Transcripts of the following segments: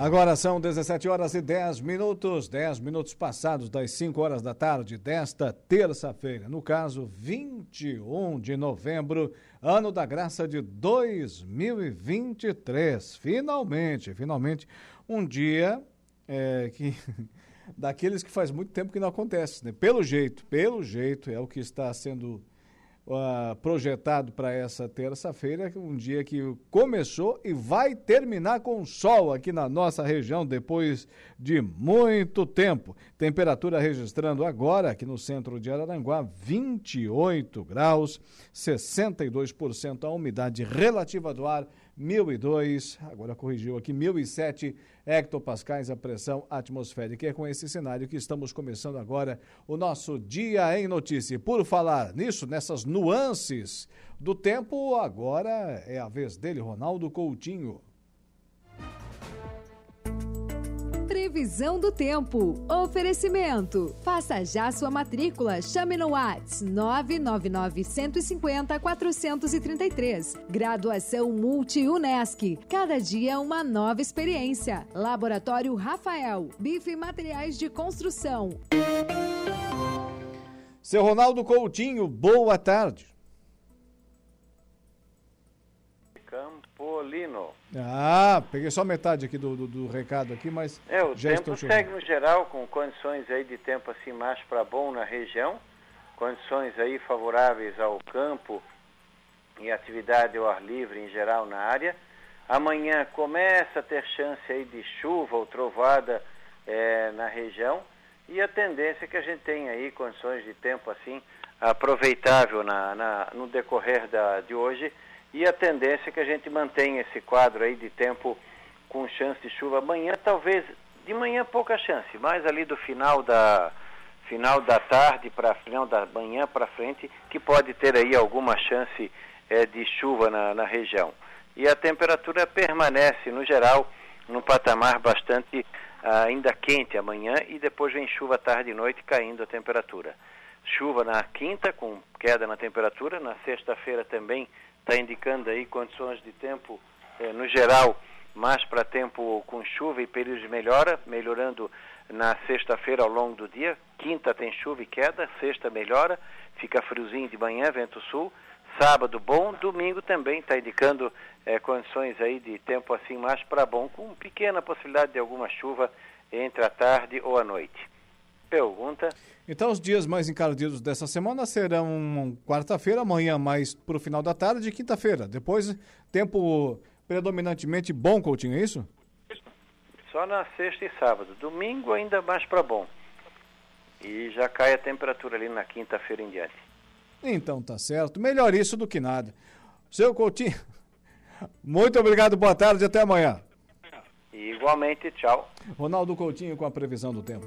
Agora são 17 horas e 10 minutos, 10 minutos passados das 5 horas da tarde desta terça-feira, no caso 21 de novembro, ano da graça de 2023. Finalmente, finalmente, um dia é, que daqueles que faz muito tempo que não acontece, né? Pelo jeito, pelo jeito, é o que está sendo projetado para essa terça-feira, um dia que começou e vai terminar com sol aqui na nossa região depois de muito tempo. Temperatura registrando agora aqui no centro de Araranguá 28 graus, 62% a umidade relativa do ar 1002, agora corrigiu aqui, 1007 hectopascais a pressão atmosférica. é com esse cenário que estamos começando agora o nosso Dia em Notícia. E por falar nisso, nessas nuances do tempo, agora é a vez dele, Ronaldo Coutinho. Previsão do tempo. Oferecimento. Faça já sua matrícula. Chame no Whats 999 150 433. Graduação Multi-UNESC. Cada dia uma nova experiência. Laboratório Rafael. Bife Materiais de Construção. Seu Ronaldo Coutinho, boa tarde. Campolino. Ah, peguei só metade aqui do, do, do recado aqui, mas é, o já tempo segue no geral com condições aí de tempo assim mais para bom na região, condições aí favoráveis ao campo e atividade ao ar livre em geral na área. Amanhã começa a ter chance aí de chuva ou trovada é, na região. E a tendência é que a gente tenha aí condições de tempo assim aproveitável na, na no decorrer da, de hoje e a tendência é que a gente mantenha esse quadro aí de tempo com chance de chuva amanhã, talvez de manhã pouca chance, mas ali do final da final da tarde para final da manhã para frente que pode ter aí alguma chance é, de chuva na, na região. E a temperatura permanece no geral num patamar bastante ah, ainda quente amanhã e depois vem chuva tarde e noite caindo a temperatura. Chuva na quinta com queda na temperatura, na sexta-feira também está indicando aí condições de tempo, eh, no geral, mais para tempo com chuva e períodos de melhora, melhorando na sexta-feira ao longo do dia. Quinta tem chuva e queda, sexta melhora, fica friozinho de manhã, vento sul. Sábado bom, domingo também está indicando eh, condições aí de tempo assim mais para bom, com pequena possibilidade de alguma chuva entre a tarde ou a noite. Pergunta. Então, os dias mais encardidos dessa semana serão quarta-feira, amanhã mais para o final da tarde e quinta-feira. Depois, tempo predominantemente bom, Coutinho, é isso? Só na sexta e sábado. Domingo ainda mais para bom. E já cai a temperatura ali na quinta-feira em diante. Então tá certo. Melhor isso do que nada. Seu Coutinho, muito obrigado, boa tarde e até amanhã. igualmente, tchau. Ronaldo Coutinho com a previsão do tempo.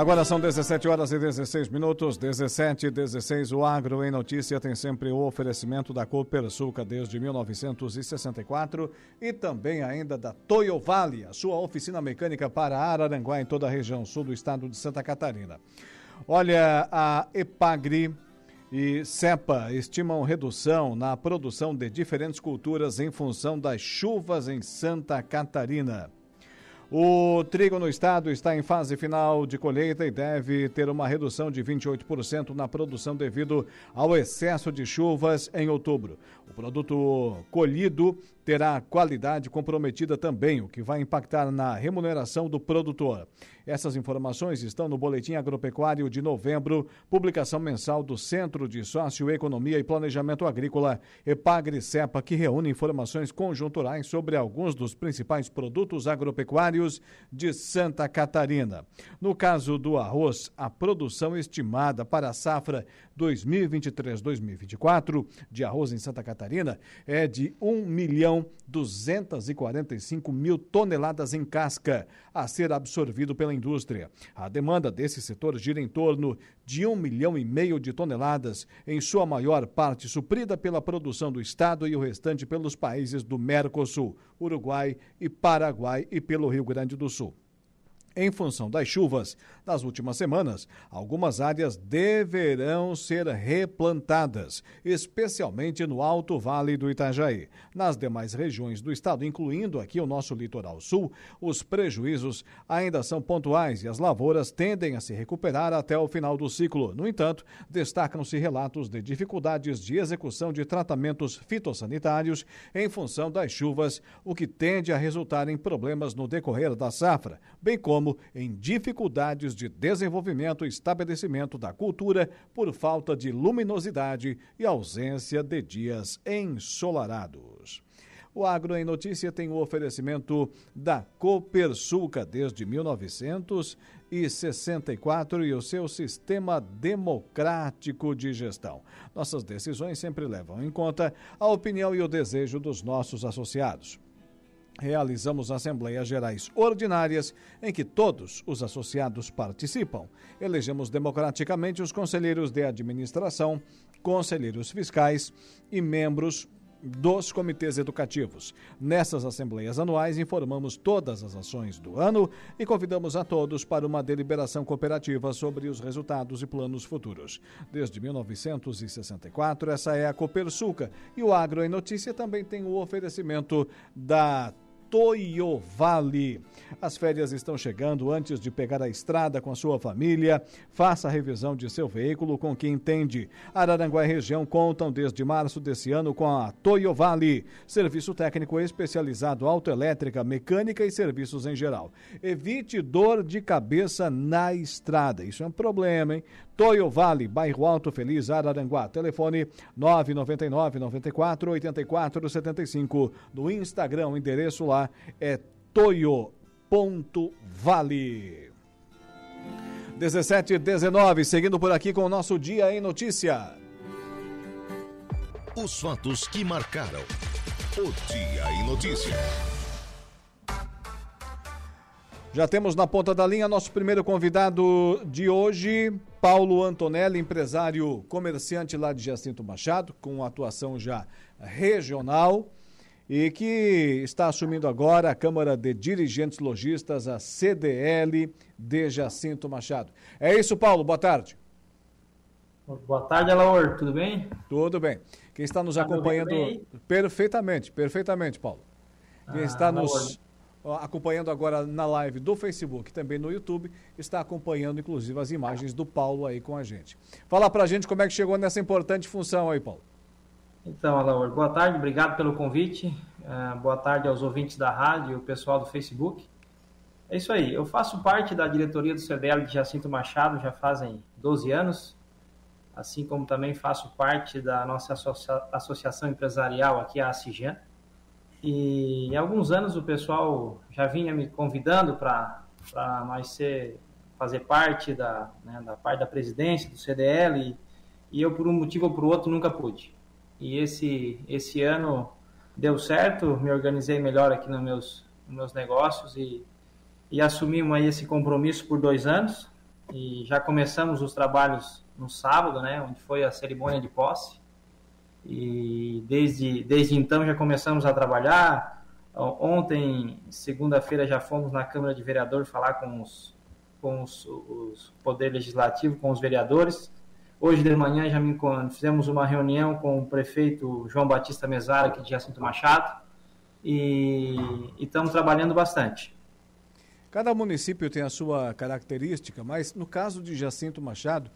Agora são 17 horas e 16 minutos, 17 e 16. O Agro em Notícia tem sempre o oferecimento da Copersuca desde 1964 e também ainda da Toyo Vale, a sua oficina mecânica para Araranguá em toda a região sul do estado de Santa Catarina. Olha, a Epagri e CEPA estimam redução na produção de diferentes culturas em função das chuvas em Santa Catarina. O trigo no estado está em fase final de colheita e deve ter uma redução de 28% na produção devido ao excesso de chuvas em outubro. O produto colhido terá qualidade comprometida também, o que vai impactar na remuneração do produtor. Essas informações estão no Boletim Agropecuário de novembro, publicação mensal do Centro de Socioeconomia e Planejamento Agrícola, EPAGRE-CEPA, que reúne informações conjunturais sobre alguns dos principais produtos agropecuários de Santa Catarina. No caso do arroz, a produção estimada para a safra 2023-2024 de arroz em Santa Catarina é de 1 milhão 245 mil toneladas em casca a ser absorvido pela indústria. A demanda desse setor gira em torno de 1 milhão e meio de toneladas, em sua maior parte suprida pela produção do Estado e o restante pelos países do Mercosul, Uruguai e Paraguai e pelo Rio Grande do Sul. Em função das chuvas das últimas semanas, algumas áreas deverão ser replantadas, especialmente no Alto Vale do Itajaí. Nas demais regiões do estado, incluindo aqui o nosso litoral sul, os prejuízos ainda são pontuais e as lavouras tendem a se recuperar até o final do ciclo. No entanto, destacam-se relatos de dificuldades de execução de tratamentos fitossanitários em função das chuvas, o que tende a resultar em problemas no decorrer da safra, bem como como em dificuldades de desenvolvimento e estabelecimento da cultura por falta de luminosidade e ausência de dias ensolarados. O Agro em Notícia tem o oferecimento da Copersuca desde 1964 e o seu sistema democrático de gestão. Nossas decisões sempre levam em conta a opinião e o desejo dos nossos associados realizamos assembleias gerais ordinárias em que todos os associados participam. Elegemos democraticamente os conselheiros de administração, conselheiros fiscais e membros dos comitês educativos. Nessas assembleias anuais, informamos todas as ações do ano e convidamos a todos para uma deliberação cooperativa sobre os resultados e planos futuros. Desde 1964, essa é a Copersuca e o Agro em Notícia também tem o oferecimento da Toyo Vale. As férias estão chegando antes de pegar a estrada com a sua família. Faça a revisão de seu veículo com quem entende. Araranguá e região contam desde março desse ano com a Toyo Vale, serviço técnico especializado autoelétrica, mecânica e serviços em geral. Evite dor de cabeça na estrada. Isso é um problema, hein? Toyo Vale, bairro Alto Feliz, Araranguá. Telefone 999 94 84 75. No Instagram, o endereço lá é toyo.vale. 17 19, seguindo por aqui com o nosso Dia em Notícia. Os fatos que marcaram o Dia em Notícia. Já temos na ponta da linha nosso primeiro convidado de hoje, Paulo Antonelli, empresário comerciante lá de Jacinto Machado, com atuação já regional e que está assumindo agora a Câmara de Dirigentes Logistas, a CDL de Jacinto Machado. É isso, Paulo, boa tarde. Boa tarde, Alaor, tudo bem? Tudo bem. Quem está nos tá acompanhando perfeitamente, perfeitamente, Paulo. Quem ah, está nos acompanhando agora na live do Facebook, também no YouTube, está acompanhando inclusive as imagens do Paulo aí com a gente. Fala pra gente como é que chegou nessa importante função aí, Paulo. Então, Alaor, boa tarde, obrigado pelo convite. Uh, boa tarde aos ouvintes da rádio e o pessoal do Facebook. É isso aí, eu faço parte da diretoria do CDL de Jacinto Machado já fazem 12 anos, assim como também faço parte da nossa associa associação empresarial aqui, a ACIGEN. E há alguns anos o pessoal já vinha me convidando para nós ser, fazer parte da, né, da parte da presidência do CDL e, e, eu por um motivo ou por outro nunca pude. E esse, esse ano deu certo, me organizei melhor aqui nos meus, nos meus negócios e, e assumimos aí esse compromisso por dois anos e já começamos os trabalhos no sábado, né, onde foi a cerimônia de posse e desde, desde então já começamos a trabalhar. Ontem, segunda-feira, já fomos na Câmara de Vereadores falar com os, com os, os Poder Legislativo, com os vereadores. Hoje de manhã já me, fizemos uma reunião com o prefeito João Batista Mesara, aqui de Jacinto Machado, e, e estamos trabalhando bastante. Cada município tem a sua característica, mas no caso de Jacinto Machado,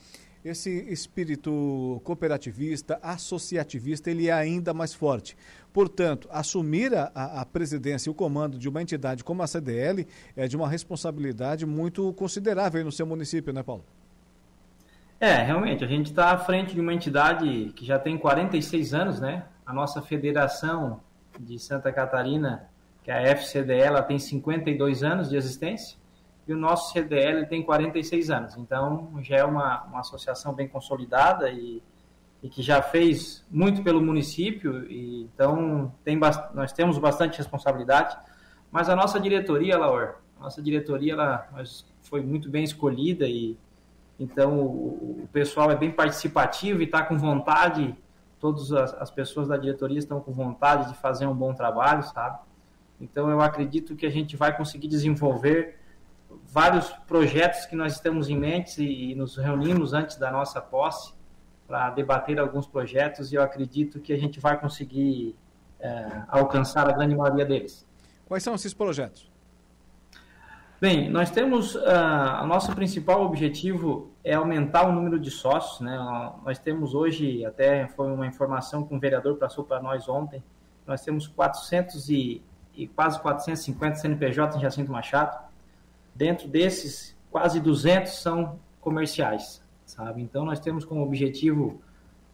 esse espírito cooperativista, associativista, ele é ainda mais forte. Portanto, assumir a, a presidência e o comando de uma entidade como a CDL é de uma responsabilidade muito considerável no seu município, né, Paulo? É, realmente, a gente está à frente de uma entidade que já tem 46 anos, né? A nossa federação de Santa Catarina, que é a FCDL, ela tem 52 anos de existência e o nosso CDL tem 46 anos. Então, já é uma, uma associação bem consolidada e, e que já fez muito pelo município. E, então, tem, nós temos bastante responsabilidade. Mas a nossa diretoria, Laura, a nossa diretoria ela, foi muito bem escolhida e então o, o pessoal é bem participativo e está com vontade, todas as, as pessoas da diretoria estão com vontade de fazer um bom trabalho, sabe? Então eu acredito que a gente vai conseguir desenvolver vários projetos que nós estamos em mente e, e nos reunimos antes da nossa posse para debater alguns projetos e eu acredito que a gente vai conseguir é, alcançar a grande maioria deles. Quais são esses projetos? Bem, nós temos, uh, o nosso principal objetivo é aumentar o número de sócios, né? Nós temos hoje, até foi uma informação que um vereador passou para nós ontem, nós temos 400 e, e quase 450 CNPJ em Jacinto Machado, Dentro desses, quase 200 são comerciais, sabe? Então, nós temos como objetivo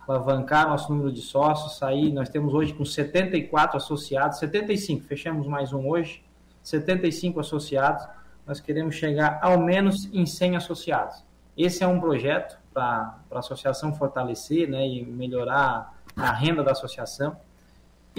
alavancar nosso número de sócios, sair, nós temos hoje com 74 associados, 75, fechamos mais um hoje, 75 associados, nós queremos chegar ao menos em 100 associados. Esse é um projeto para a associação fortalecer né, e melhorar a renda da associação.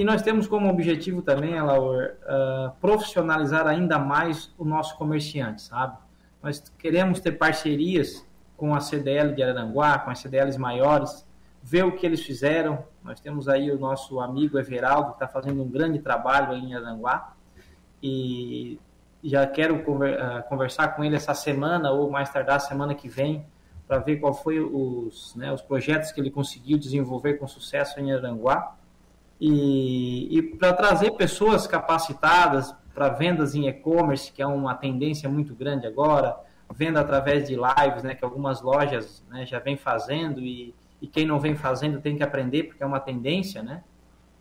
E nós temos como objetivo também, Laura, uh, profissionalizar ainda mais o nosso comerciante, sabe? Nós queremos ter parcerias com a CDL de Araranguá, com as CDLs maiores, ver o que eles fizeram. Nós temos aí o nosso amigo Everaldo, que está fazendo um grande trabalho em Araranguá. E já quero conversar com ele essa semana ou mais tardar semana que vem para ver qual foi os, né, os projetos que ele conseguiu desenvolver com sucesso em Aranguá e, e para trazer pessoas capacitadas para vendas em e-commerce, que é uma tendência muito grande agora, venda através de lives, né, que algumas lojas né, já vem fazendo e, e quem não vem fazendo tem que aprender porque é uma tendência, né?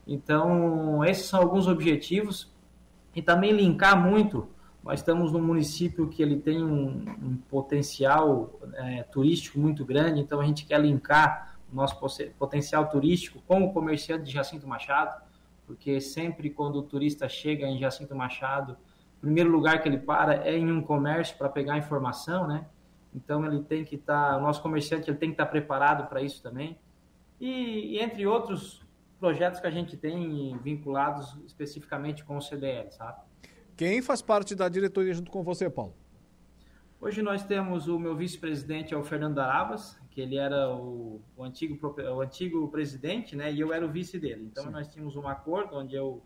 Então, esses são alguns objetivos e também linkar muito. Nós estamos num município que ele tem um, um potencial é, turístico muito grande, então a gente quer linkar nosso potencial turístico como comerciante de Jacinto Machado, porque sempre quando o turista chega em Jacinto Machado, o primeiro lugar que ele para é em um comércio para pegar informação, né? Então ele tem que estar, tá, o nosso comerciante ele tem que estar tá preparado para isso também. E, e, entre outros projetos que a gente tem vinculados especificamente com o CDL, sabe? Quem faz parte da diretoria junto com você, Paulo? Hoje nós temos o meu vice-presidente, é o Fernando Arabas, que ele era o, o, antigo, o antigo presidente, né? E eu era o vice dele. Então Sim. nós tínhamos um acordo onde eu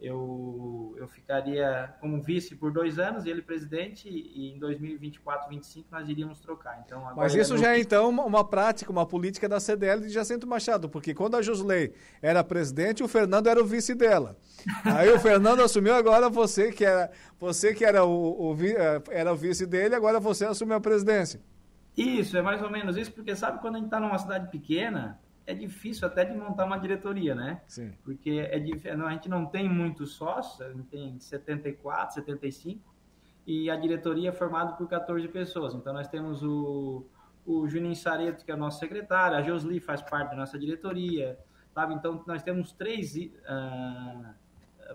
eu, eu ficaria como vice por dois anos e ele presidente e em 2024, 2025 nós iríamos trocar. Então, Mas isso é já é então uma prática, uma política da CDL de Jacinto Machado, porque quando a Josley era presidente, o Fernando era o vice dela. Aí o Fernando assumiu, agora você que era, você que era o, o, eh, era o vice dele, agora você assumiu a presidência. Isso, é mais ou menos isso, porque sabe quando a gente está numa cidade pequena, é difícil até de montar uma diretoria, né? Sim. Porque é a gente não tem muitos sócios, a gente tem 74, 75, e a diretoria é formada por 14 pessoas. Então nós temos o, o Juninho Sareto, que é o nosso secretário, a Josli faz parte da nossa diretoria, sabe? Então nós temos três uh,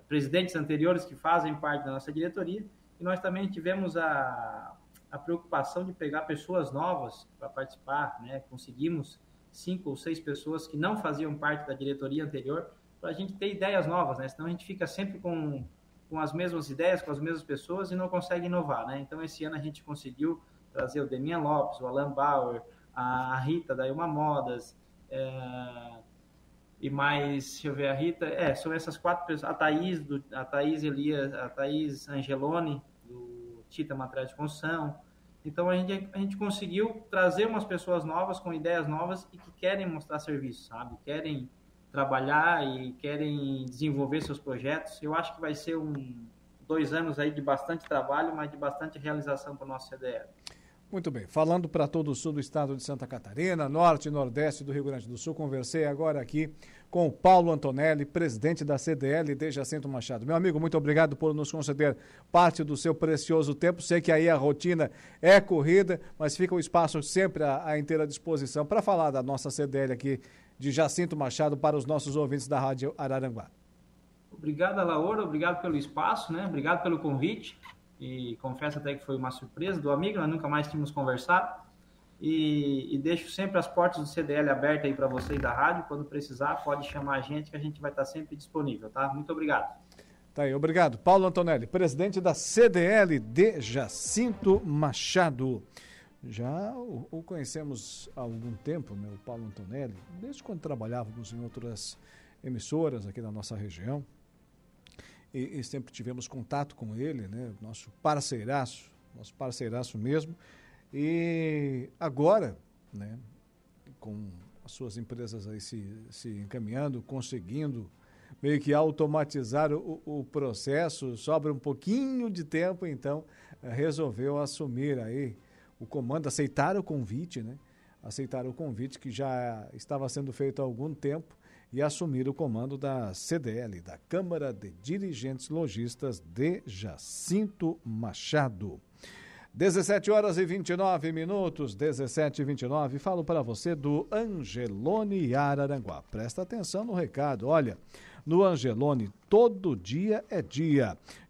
presidentes anteriores que fazem parte da nossa diretoria, e nós também tivemos a a preocupação de pegar pessoas novas para participar, né? Conseguimos cinco ou seis pessoas que não faziam parte da diretoria anterior para a gente ter ideias novas, né? Senão a gente fica sempre com, com as mesmas ideias, com as mesmas pessoas e não consegue inovar, né? Então esse ano a gente conseguiu trazer o Demian Lopes, o Alan Bauer, a Rita da Ilma Modas, é, e mais, deixa eu ver, a Rita, é, são essas quatro pessoas, a Thaís, do, a Thaís Elias, a Thaís Angeloni, Tita Material de Construção. Então a gente, a gente conseguiu trazer umas pessoas novas com ideias novas e que querem mostrar serviço, sabe? Querem trabalhar e querem desenvolver seus projetos. Eu acho que vai ser um dois anos aí de bastante trabalho, mas de bastante realização para o nosso CDL. Muito bem. Falando para todo o sul do estado de Santa Catarina, norte e nordeste do Rio Grande do Sul, conversei agora aqui com o Paulo Antonelli, presidente da CDL de Jacinto Machado. Meu amigo, muito obrigado por nos conceder parte do seu precioso tempo. Sei que aí a rotina é corrida, mas fica o espaço sempre à, à inteira disposição para falar da nossa CDL aqui de Jacinto Machado para os nossos ouvintes da Rádio Araranguá. Obrigado, Laura. Obrigado pelo espaço, né? Obrigado pelo convite e confesso até que foi uma surpresa do amigo, nós nunca mais tínhamos conversado. E, e deixo sempre as portas do CDL abertas aí para vocês da rádio. Quando precisar, pode chamar a gente que a gente vai estar sempre disponível, tá? Muito obrigado. Tá aí, obrigado. Paulo Antonelli, presidente da CDL de Jacinto Machado. Já o, o conhecemos há algum tempo, né, o Paulo Antonelli, desde quando trabalhávamos em outras emissoras aqui da nossa região e, e, sempre tivemos contato com ele, né? Nosso parceiraço, nosso parceiraço mesmo. E agora, né? Com as suas empresas aí se, se encaminhando, conseguindo meio que automatizar o, o processo, sobra um pouquinho de tempo, então resolveu assumir aí o comando, aceitar o convite, né? Aceitar o convite que já estava sendo feito há algum tempo e assumir o comando da CDL, da Câmara de Dirigentes Logistas de Jacinto Machado. 17 horas e 29 minutos, 17 e 29. Falo para você do Angelone Araranguá. Presta atenção no recado. Olha, no Angelone, todo dia é dia.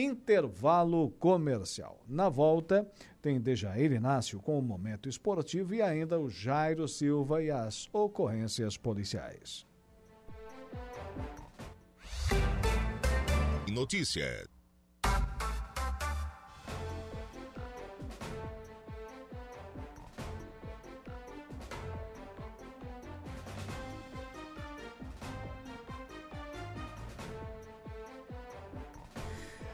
Intervalo comercial. Na volta, tem Dejair Inácio com o Momento Esportivo e ainda o Jairo Silva e as ocorrências policiais. Notícia.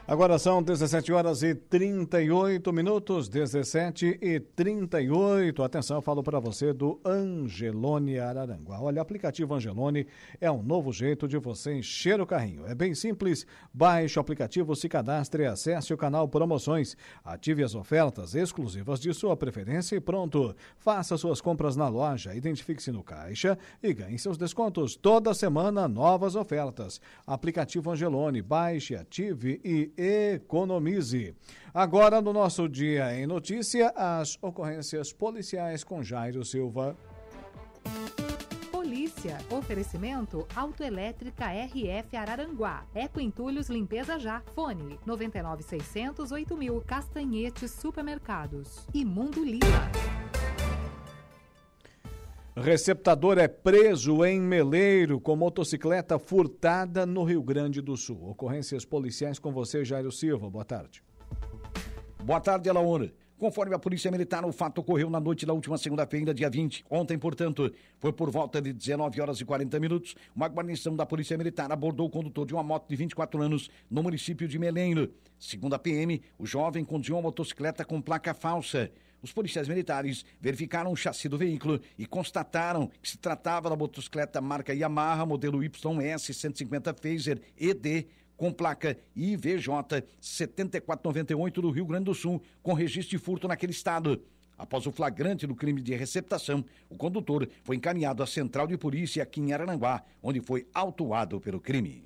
Agora são 17 horas e 38 minutos, 17 e 38. Atenção, eu falo para você do Angelone Araranguá. Olha, o aplicativo Angelone é um novo jeito de você encher o carrinho. É bem simples. Baixe o aplicativo, se cadastre, acesse o canal Promoções, ative as ofertas exclusivas de sua preferência e pronto. Faça suas compras na loja, identifique-se no caixa e ganhe seus descontos. Toda semana, novas ofertas. Aplicativo Angelone, baixe, ative e economize. Agora, no nosso Dia em Notícia, as ocorrências policiais com Jairo Silva. Polícia. Oferecimento Autoelétrica RF Araranguá. Eco Entulhos Limpeza Já. Fone 99600 8000. Castanhetes Supermercados. E Mundo Lima. Receptador é preso em Meleiro com motocicleta furtada no Rio Grande do Sul. Ocorrências policiais com você, Jairo Silva. Boa tarde. Boa tarde, Alaúna. Conforme a Polícia Militar, o fato ocorreu na noite da última segunda-feira, dia 20. Ontem, portanto, foi por volta de 19 horas e 40 minutos. Uma guarnição da Polícia Militar abordou o condutor de uma moto de 24 anos no município de Meleiro. Segundo a PM, o jovem conduziu uma motocicleta com placa falsa. Os policiais militares verificaram o chassi do veículo e constataram que se tratava da motocicleta marca Yamaha, modelo YS 150 Phaser ED, com placa IVJ 7498 do Rio Grande do Sul, com registro de furto naquele estado. Após o flagrante do crime de receptação, o condutor foi encaminhado à central de polícia aqui em Arananguá, onde foi autuado pelo crime.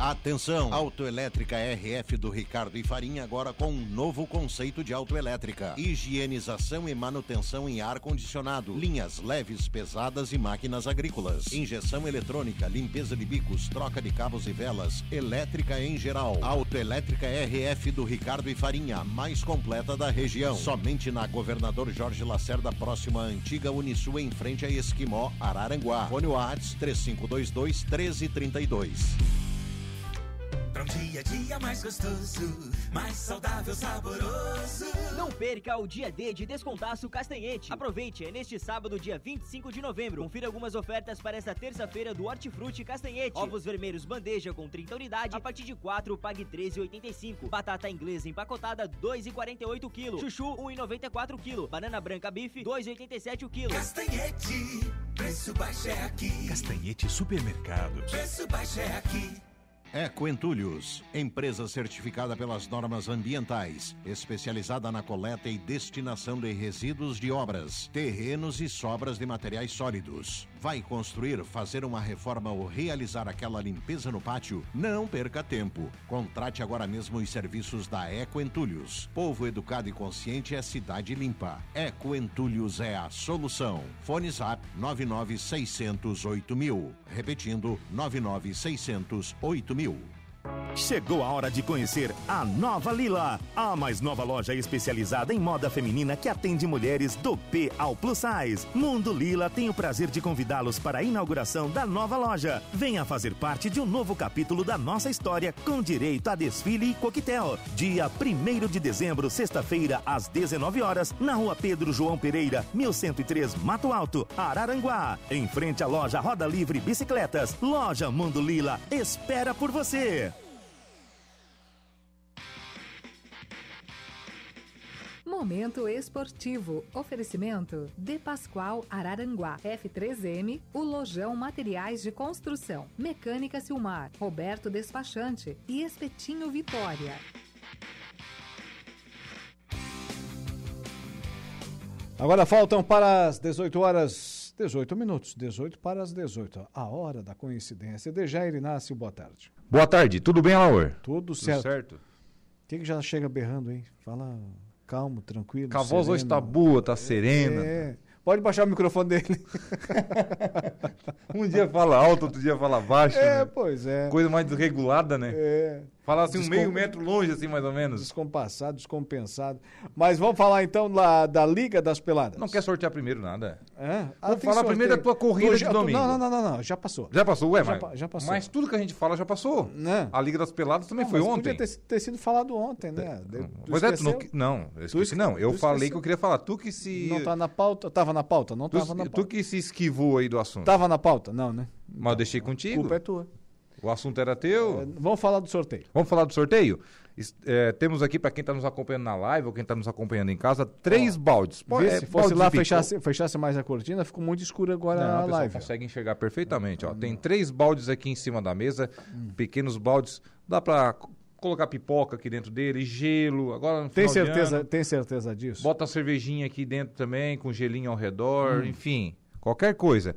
Atenção! Autoelétrica RF do Ricardo e Farinha agora com um novo conceito de autoelétrica. Higienização e manutenção em ar-condicionado, linhas leves, pesadas e máquinas agrícolas. Injeção eletrônica, limpeza de bicos, troca de cabos e velas, elétrica em geral. Autoelétrica RF do Ricardo e Farinha, mais completa da região. Somente na Governador Jorge Lacerda, próxima à antiga Unisul, em frente a Esquimó, Araranguá. Fone Whats 3522 1332. Pra um dia a dia mais gostoso, mais saudável, saboroso. Não perca o dia D de Descontaço Castanhete. Aproveite, é neste sábado, dia 25 de novembro. Confira algumas ofertas para esta terça-feira do Hortifruti Castanhete. Ovos vermelhos bandeja com 30 unidades, a partir de 4, pague 13,85. Batata inglesa empacotada, 2,48 kg. Chuchu, 1,94 kg. Banana branca bife, 2,87 kg. Castanhete, preço baixo é aqui. Castanhete Supermercados. Preço baixo é aqui. Eco Entulhos, empresa certificada pelas normas ambientais, especializada na coleta e destinação de resíduos de obras, terrenos e sobras de materiais sólidos. Vai construir, fazer uma reforma ou realizar aquela limpeza no pátio? Não perca tempo. Contrate agora mesmo os serviços da Eco Entulhos. Povo educado e consciente é cidade limpa. Eco Entulhos é a solução. Fone Zap 99608 mil. Repetindo, 99608 mil. Chegou a hora de conhecer a Nova Lila, a mais nova loja especializada em moda feminina que atende mulheres do P ao Plus Size. Mundo Lila tem o prazer de convidá-los para a inauguração da nova loja. Venha fazer parte de um novo capítulo da nossa história com direito a desfile e coquetel. Dia 1 de dezembro, sexta-feira, às 19 horas, na rua Pedro João Pereira, 1103 Mato Alto, Araranguá. Em frente à loja Roda Livre Bicicletas. Loja Mundo Lila espera por você. Momento esportivo. Oferecimento De Pascoal Araranguá. F3M, o Lojão Materiais de Construção. Mecânica Silmar. Roberto Despachante e Espetinho Vitória. Agora faltam para as 18 horas, 18 minutos, 18 para as 18. A hora da coincidência. Dejair Inácio, boa tarde. Boa tarde, tudo bem, Alaor? Tudo certo. Quem que já chega berrando, hein? Fala calmo, tranquilo. Com a voz hoje tá boa, tá serena. É. Pode baixar o microfone dele. Um dia fala alto, outro dia fala baixo. É, né? pois é. Coisa mais desregulada, né? É. Fala assim um Descom- meio metro longe, assim, mais ou menos. Descompassado, descompensado. Mas vamos falar então da, da Liga das Peladas. Não quer sortear primeiro nada. É? Vamos tem falar sorteio. primeiro da tua corrida Tô- de domingo. Não, não, não, não, já passou. Já passou, ué, Já mas, já passou. mas tudo que a gente fala já passou. Né? A Liga das Peladas também Não, foi ontem. Podia ter, ter sido falado ontem, né? De- tu Pois é, tu não, esqueceu? não, eu esqueci, esque- não. Eu tu falei esqueceu. que eu queria falar. Tu que se. Não tá na pauta? Tava na pauta? Não tu, tava na tu pauta. que se esquivou aí do assunto. Tava na pauta? Não, né? Mas eu deixei contigo. culpa é tua. O assunto era teu. É, vamos falar do sorteio. Vamos falar do sorteio? É, temos aqui, para quem está nos acompanhando na live ou quem está nos acompanhando em casa, três baldes. Pô, Vê é, se fosse lá, fechasse, fechasse mais a cortina, ficou muito escuro agora Não, a o pessoal live. consegue enxergar perfeitamente. Ó. Tem três baldes aqui em cima da mesa, pequenos baldes. Dá para colocar pipoca aqui dentro dele, gelo. Agora Tem certeza, ano, tem certeza disso? bota a cervejinha aqui dentro também, com gelinho ao redor, Hum. enfim, qualquer coisa.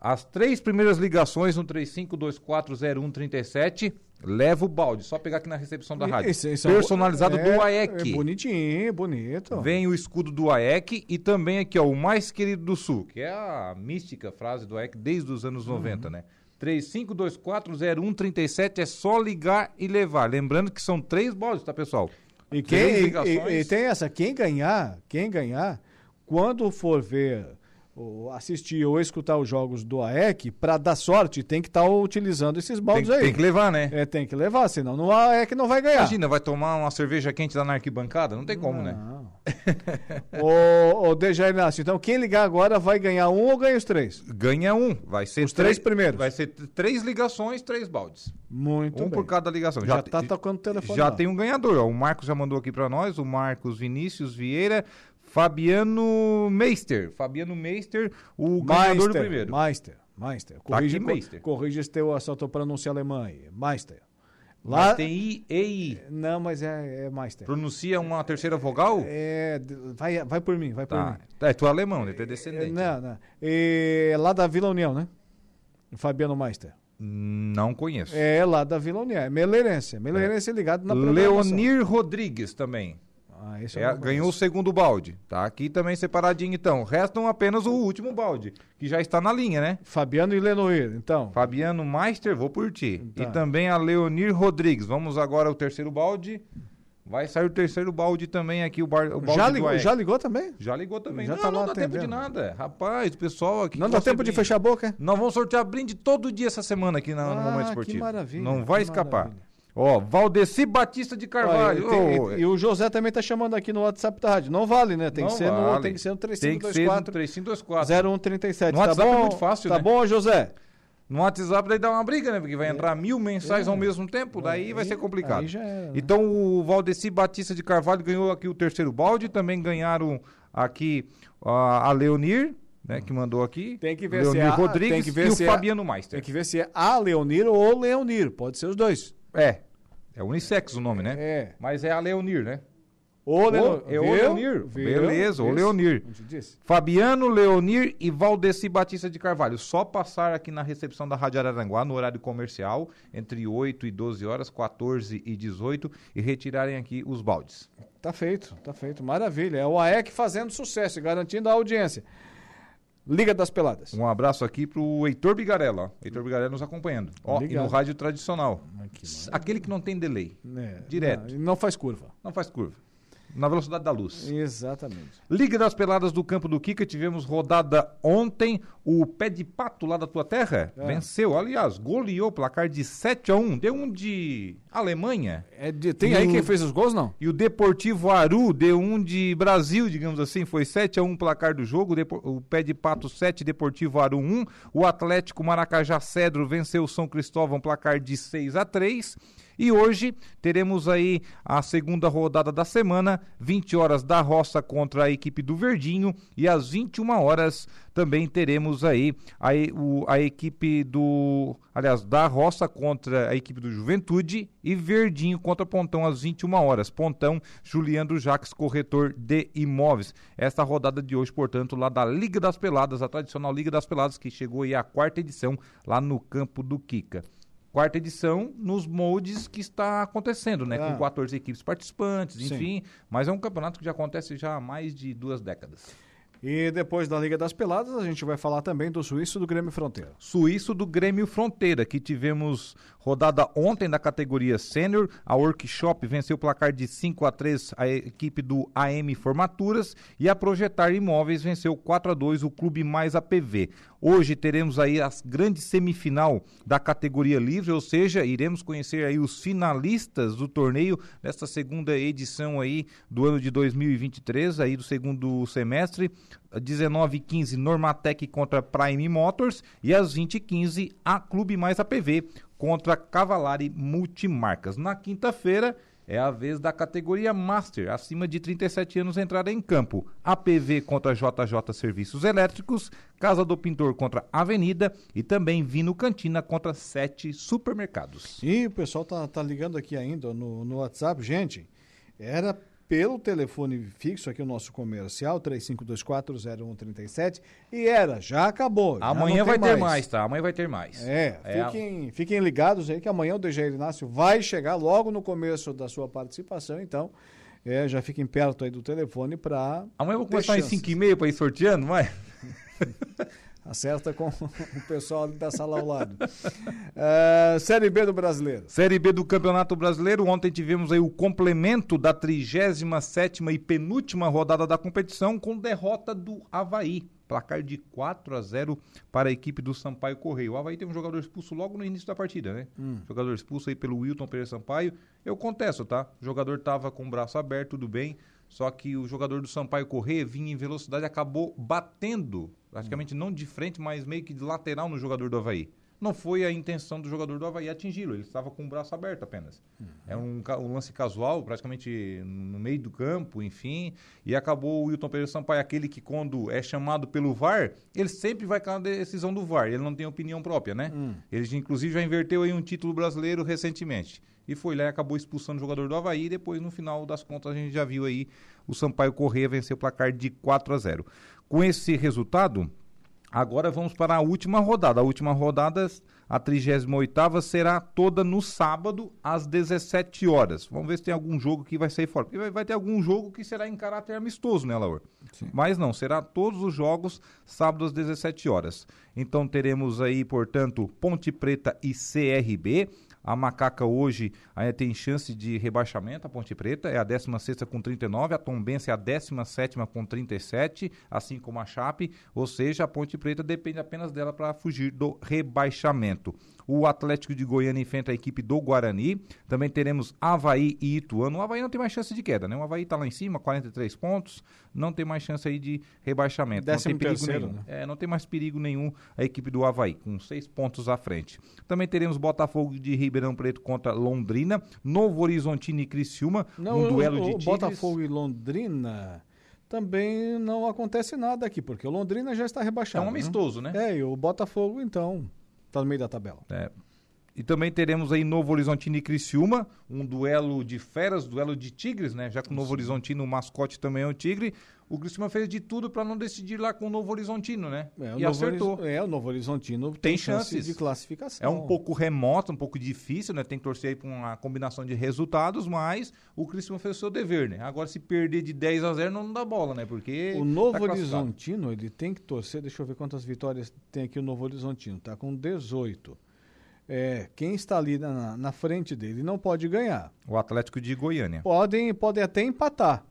As três primeiras ligações no 35240137, leva o balde. Só pegar aqui na recepção da rádio. Esse- esse é Personalizado é, do AEC. É bonitinho, bonito. Vem o escudo do AEC e também aqui, ó, o mais querido do Sul, que é a mística frase do AEC desde os anos Uhum. 90, né? 35240137 é só ligar e levar. Lembrando que são três baldes, tá, pessoal? E, quem, e- e, e tem essa, quem ganhar, quem ganhar, quando for ver, ou assistir ou escutar os jogos do AEC, para dar sorte, tem que estar utilizando esses Tem, baldes aí. tem que levar, né? É, tem que levar, senão no AEC não vai ganhar. Imagina, vai tomar uma cerveja quente lá na arquibancada? Não tem como, né? Ô, ô Dejair Inácio, então quem ligar agora vai ganhar um ou ganha os três? Ganha um. Vai ser Os três primeiros. Vai ser três ligações, três baldes. Muito um bem. por cada ligação. Já, te- tá tocando o telefone Já lá. tem um ganhador. Ó. O Marcos já mandou aqui pra nós. O Marcos Vinícius Vieira. Fabiano Meister. Fabiano Meister, o ganhador do primeiro. Meister, Meister. Tá Corrige, co- Meister. corrige esse teu, essa tua pronúncia alemã aí. Meister. Mas tem I e I. Não, mas é, é Meister. Pronuncia uma terceira vogal? É, vai, vai por mim, vai por Tá. mim. É, tu é alemão, né? Tu é É, descendente. não, não. É lá da Vila União, né? Fabiano Meister. Não conheço. É lá da Vila União. É Meleirense. É Meleirense ligado na. Leonir Rodrigues também. Ah, esse É, não ganhou o segundo balde. Tá aqui também separadinho, então. Restam apenas o último balde, que já está na linha, né? Fabiano e Lenoir, então. Fabiano Meister, vou por ti. Tá. E também a Leonir Rodrigues. Vamos agora ao terceiro balde. Vai sair o terceiro balde também aqui, o, bar, o balde Já ligou, já ligou também? Já ligou também. Já não, tá não dá tempo de atendendo. nada. Rapaz, o pessoal aqui... Não dá tempo de brinde. fechar a boca? Nós vamos sortear brinde todo dia essa semana aqui na- no Ah, Momento que Esportivo. maravilha, Não vai que escapar. maravilha. Ó, Valdeci Batista de Carvalho. Olha, tem- Ô, e, e o José também tá chamando aqui no WhatsApp da rádio. Não vale, né? Tem que ser no, vale. tem que ser no Tem que ser no 3524 3524. 0137. No tá WhatsApp bom? é muito fácil, Tá né? bom, José? No WhatsApp daí dá uma briga, né? Porque vai entrar mil mensais ao mesmo tempo, daí vai ser complicado. É. aí já era, né? Então o Valdeci Batista de Carvalho ganhou aqui o terceiro balde, também ganharam aqui a, a Leonir, né, que mandou aqui. Tem que ver Leonir se é a- Rodrigues tem que ver e se o é- Fabiano Meister. Tem que ver se é a Leonir ou Leonir. Pode ser os dois. É. É unissex o nome, né? É. Mas é a Leonir, né? O Leonir. é o? Leonir. Viu? Beleza, o. Leonir. Fabiano, Leonir e Valdeci Batista de Carvalho. Só passar aqui na recepção da Rádio Araranguá no horário comercial, entre 8 e 12 horas, 14 e 18, e retirarem aqui os baldes. Tá feito, tá feito. Maravilha. É o AEC fazendo sucesso e garantindo a audiência. Liga das Peladas. Um abraço aqui pro Heitor Bigarella. ó. Heitor Bigarella nos acompanhando. Ó, e no rádio tradicional. Aquele que não tem delay. É, Direto. Não, não faz curva. Não faz curva. Na velocidade da luz. Exatamente. Liga das Peladas do Campo do Kika, tivemos rodada ontem. O pé de pato lá da tua terra É. venceu, aliás, goleou placar de 7 a 1 Deu um de Alemanha. É de- tem E aí o- quem fez os gols, não? E o Deportivo Aru deu um de Brasil, digamos assim, foi 7 a 1 placar do jogo, o Pé de Pato 7, Deportivo Aru 1. O Atlético Maracajá Cedro venceu o São Cristóvão placar de 6 a 3. E hoje teremos aí a segunda rodada da semana, 20 horas da Roça contra a equipe do Verdinho e às 21 horas também teremos aí a, o- a equipe do, aliás, da Roça contra a equipe do Juventude e Verdinho contra Pontão às 21 horas. Pontão, Juliano Jaques, corretor de imóveis. Esta rodada de hoje, portanto, lá da Liga das Peladas, a tradicional Liga das Peladas que chegou aí à quarta edição lá no campo do Kika. Quarta edição nos moldes que está acontecendo, né? Ah. Com 14 equipes participantes, Sim. enfim. Mas é um campeonato que já acontece já há mais de duas décadas. E depois da Liga das Peladas, a gente vai falar também do Suíço do Grêmio Fronteira. Suíço do Grêmio Fronteira, que tivemos rodada ontem da categoria Sênior. A Workshop venceu o placar de 5 a 3 a equipe do AM Formaturas e a Projetar Imóveis venceu 4 a 2 o Clube Mais APV. Hoje teremos aí a grande semifinal da categoria livre, ou seja, iremos conhecer aí os finalistas do torneio nesta segunda edição aí do ano de 2023, aí do segundo semestre. 19h15 Normatec contra Prime Motors e às 20h15 a Clube Mais APV contra Cavalari Multimarcas. Na quinta-feira é a vez da categoria Master, acima de 37 anos entrada em campo. APV contra JJ Serviços Elétricos, Casa do Pintor contra Avenida e também Vino Cantina contra Sete Supermercados. E o pessoal tá, tá ligando aqui ainda no, no WhatsApp. Gente, era pelo telefone fixo aqui o nosso comercial, 35240137, e era, já acabou. já Amanhã não vai tem ter mais, tá? Amanhã vai ter mais. É, É, fiquem, fiquem ligados aí que amanhã o DG Inácio vai chegar logo no começo da sua participação, então é, já fiquem perto aí do telefone para Amanhã eu vou começar em 5 e meia para ir sorteando, mas... Acerta com o pessoal da sala ao lado. É, Série B do Brasileiro. Série B do Campeonato Brasileiro. Ontem tivemos aí o complemento da 37ª e penúltima rodada da competição com derrota do Havaí. Placar de 4 a 0 para a equipe do Sampaio Correio. O Havaí teve um jogador expulso logo no início da partida, né? Hum. Jogador expulso aí pelo Wilton Pereira Sampaio. Eu contesto, tá? O jogador tava com o braço aberto, tudo bem. Só que o jogador do Sampaio Correia vinha em velocidade e acabou batendo, praticamente não de frente, mas meio que de lateral no jogador do Havaí. Não foi a intenção do jogador do Havaí atingi-lo, ele estava com o braço aberto apenas. É um, um lance casual, praticamente no meio do campo, enfim. E acabou o Wilton Pereira Sampaio, aquele que quando é chamado pelo VAR, ele sempre vai com a decisão do VAR, ele não tem opinião própria, né? Ele inclusive já inverteu aí um título brasileiro recentemente. E foi lá e acabou expulsando o jogador do Havaí. E depois, no final das contas, a gente já viu aí o Sampaio Correia vencer o placar de 4 a 0. Com esse resultado, agora vamos para a última rodada. A última rodada, a 38 será toda no sábado, às 17 horas. Vamos ver se tem algum jogo que vai sair fora. Porque vai, vai ter algum jogo que será em caráter amistoso, né, Laura? Mas não, será todos os jogos sábado às 17 horas. Então teremos aí, portanto, Ponte Preta e CRB A Macaca hoje ainda tem chance de rebaixamento, a Ponte Preta é a 16 com 39, a Tombense é a 17 com 37, assim como a Chape, ou seja, a Ponte Preta depende apenas dela para fugir do rebaixamento. O Atlético de Goiânia enfrenta a equipe do Guarani. Também teremos Havaí e Ituano. O Havaí não tem mais chance de queda, né? O Havaí está lá em cima, 43 pontos. Não tem mais chance aí de rebaixamento. Décimo não tem perigo terceiro, nenhum. né? É, não tem mais perigo nenhum a equipe do Havaí, com seis pontos à frente. Também teremos Botafogo de Ribeirão Preto contra Londrina, Novo Horizontino e Criciúma, Não, um o- duelo o, de tigres. Botafogo e Londrina também não acontece nada aqui, porque o Londrina já está rebaixado. É um amistoso, né? É, e o Botafogo, então, está no meio da tabela. É. E também teremos aí Novo Horizontino e Criciúma, um duelo de feras, duelo de tigres, né? Já que o Novo Horizontino, o mascote também é um tigre. O Criciúma fez de tudo para não decidir lá com o Novo Horizontino, né? É, e acertou. É, o Novo Horizontino tem, Tem chance chances. de classificação. É um pouco remoto, um pouco difícil, né? Tem que torcer aí para uma combinação de resultados, mas o Criciúma fez o seu dever, né? Agora, se perder de 10 a 0, não dá bola, né? Porque. O Novo tá. Horizontino, ele tem que torcer. Deixa eu ver quantas vitórias tem aqui o Novo Horizontino. Tá com 18. É, quem está ali na, na frente dele não pode ganhar. O Atlético de Goiânia. Podem, podem até empatar.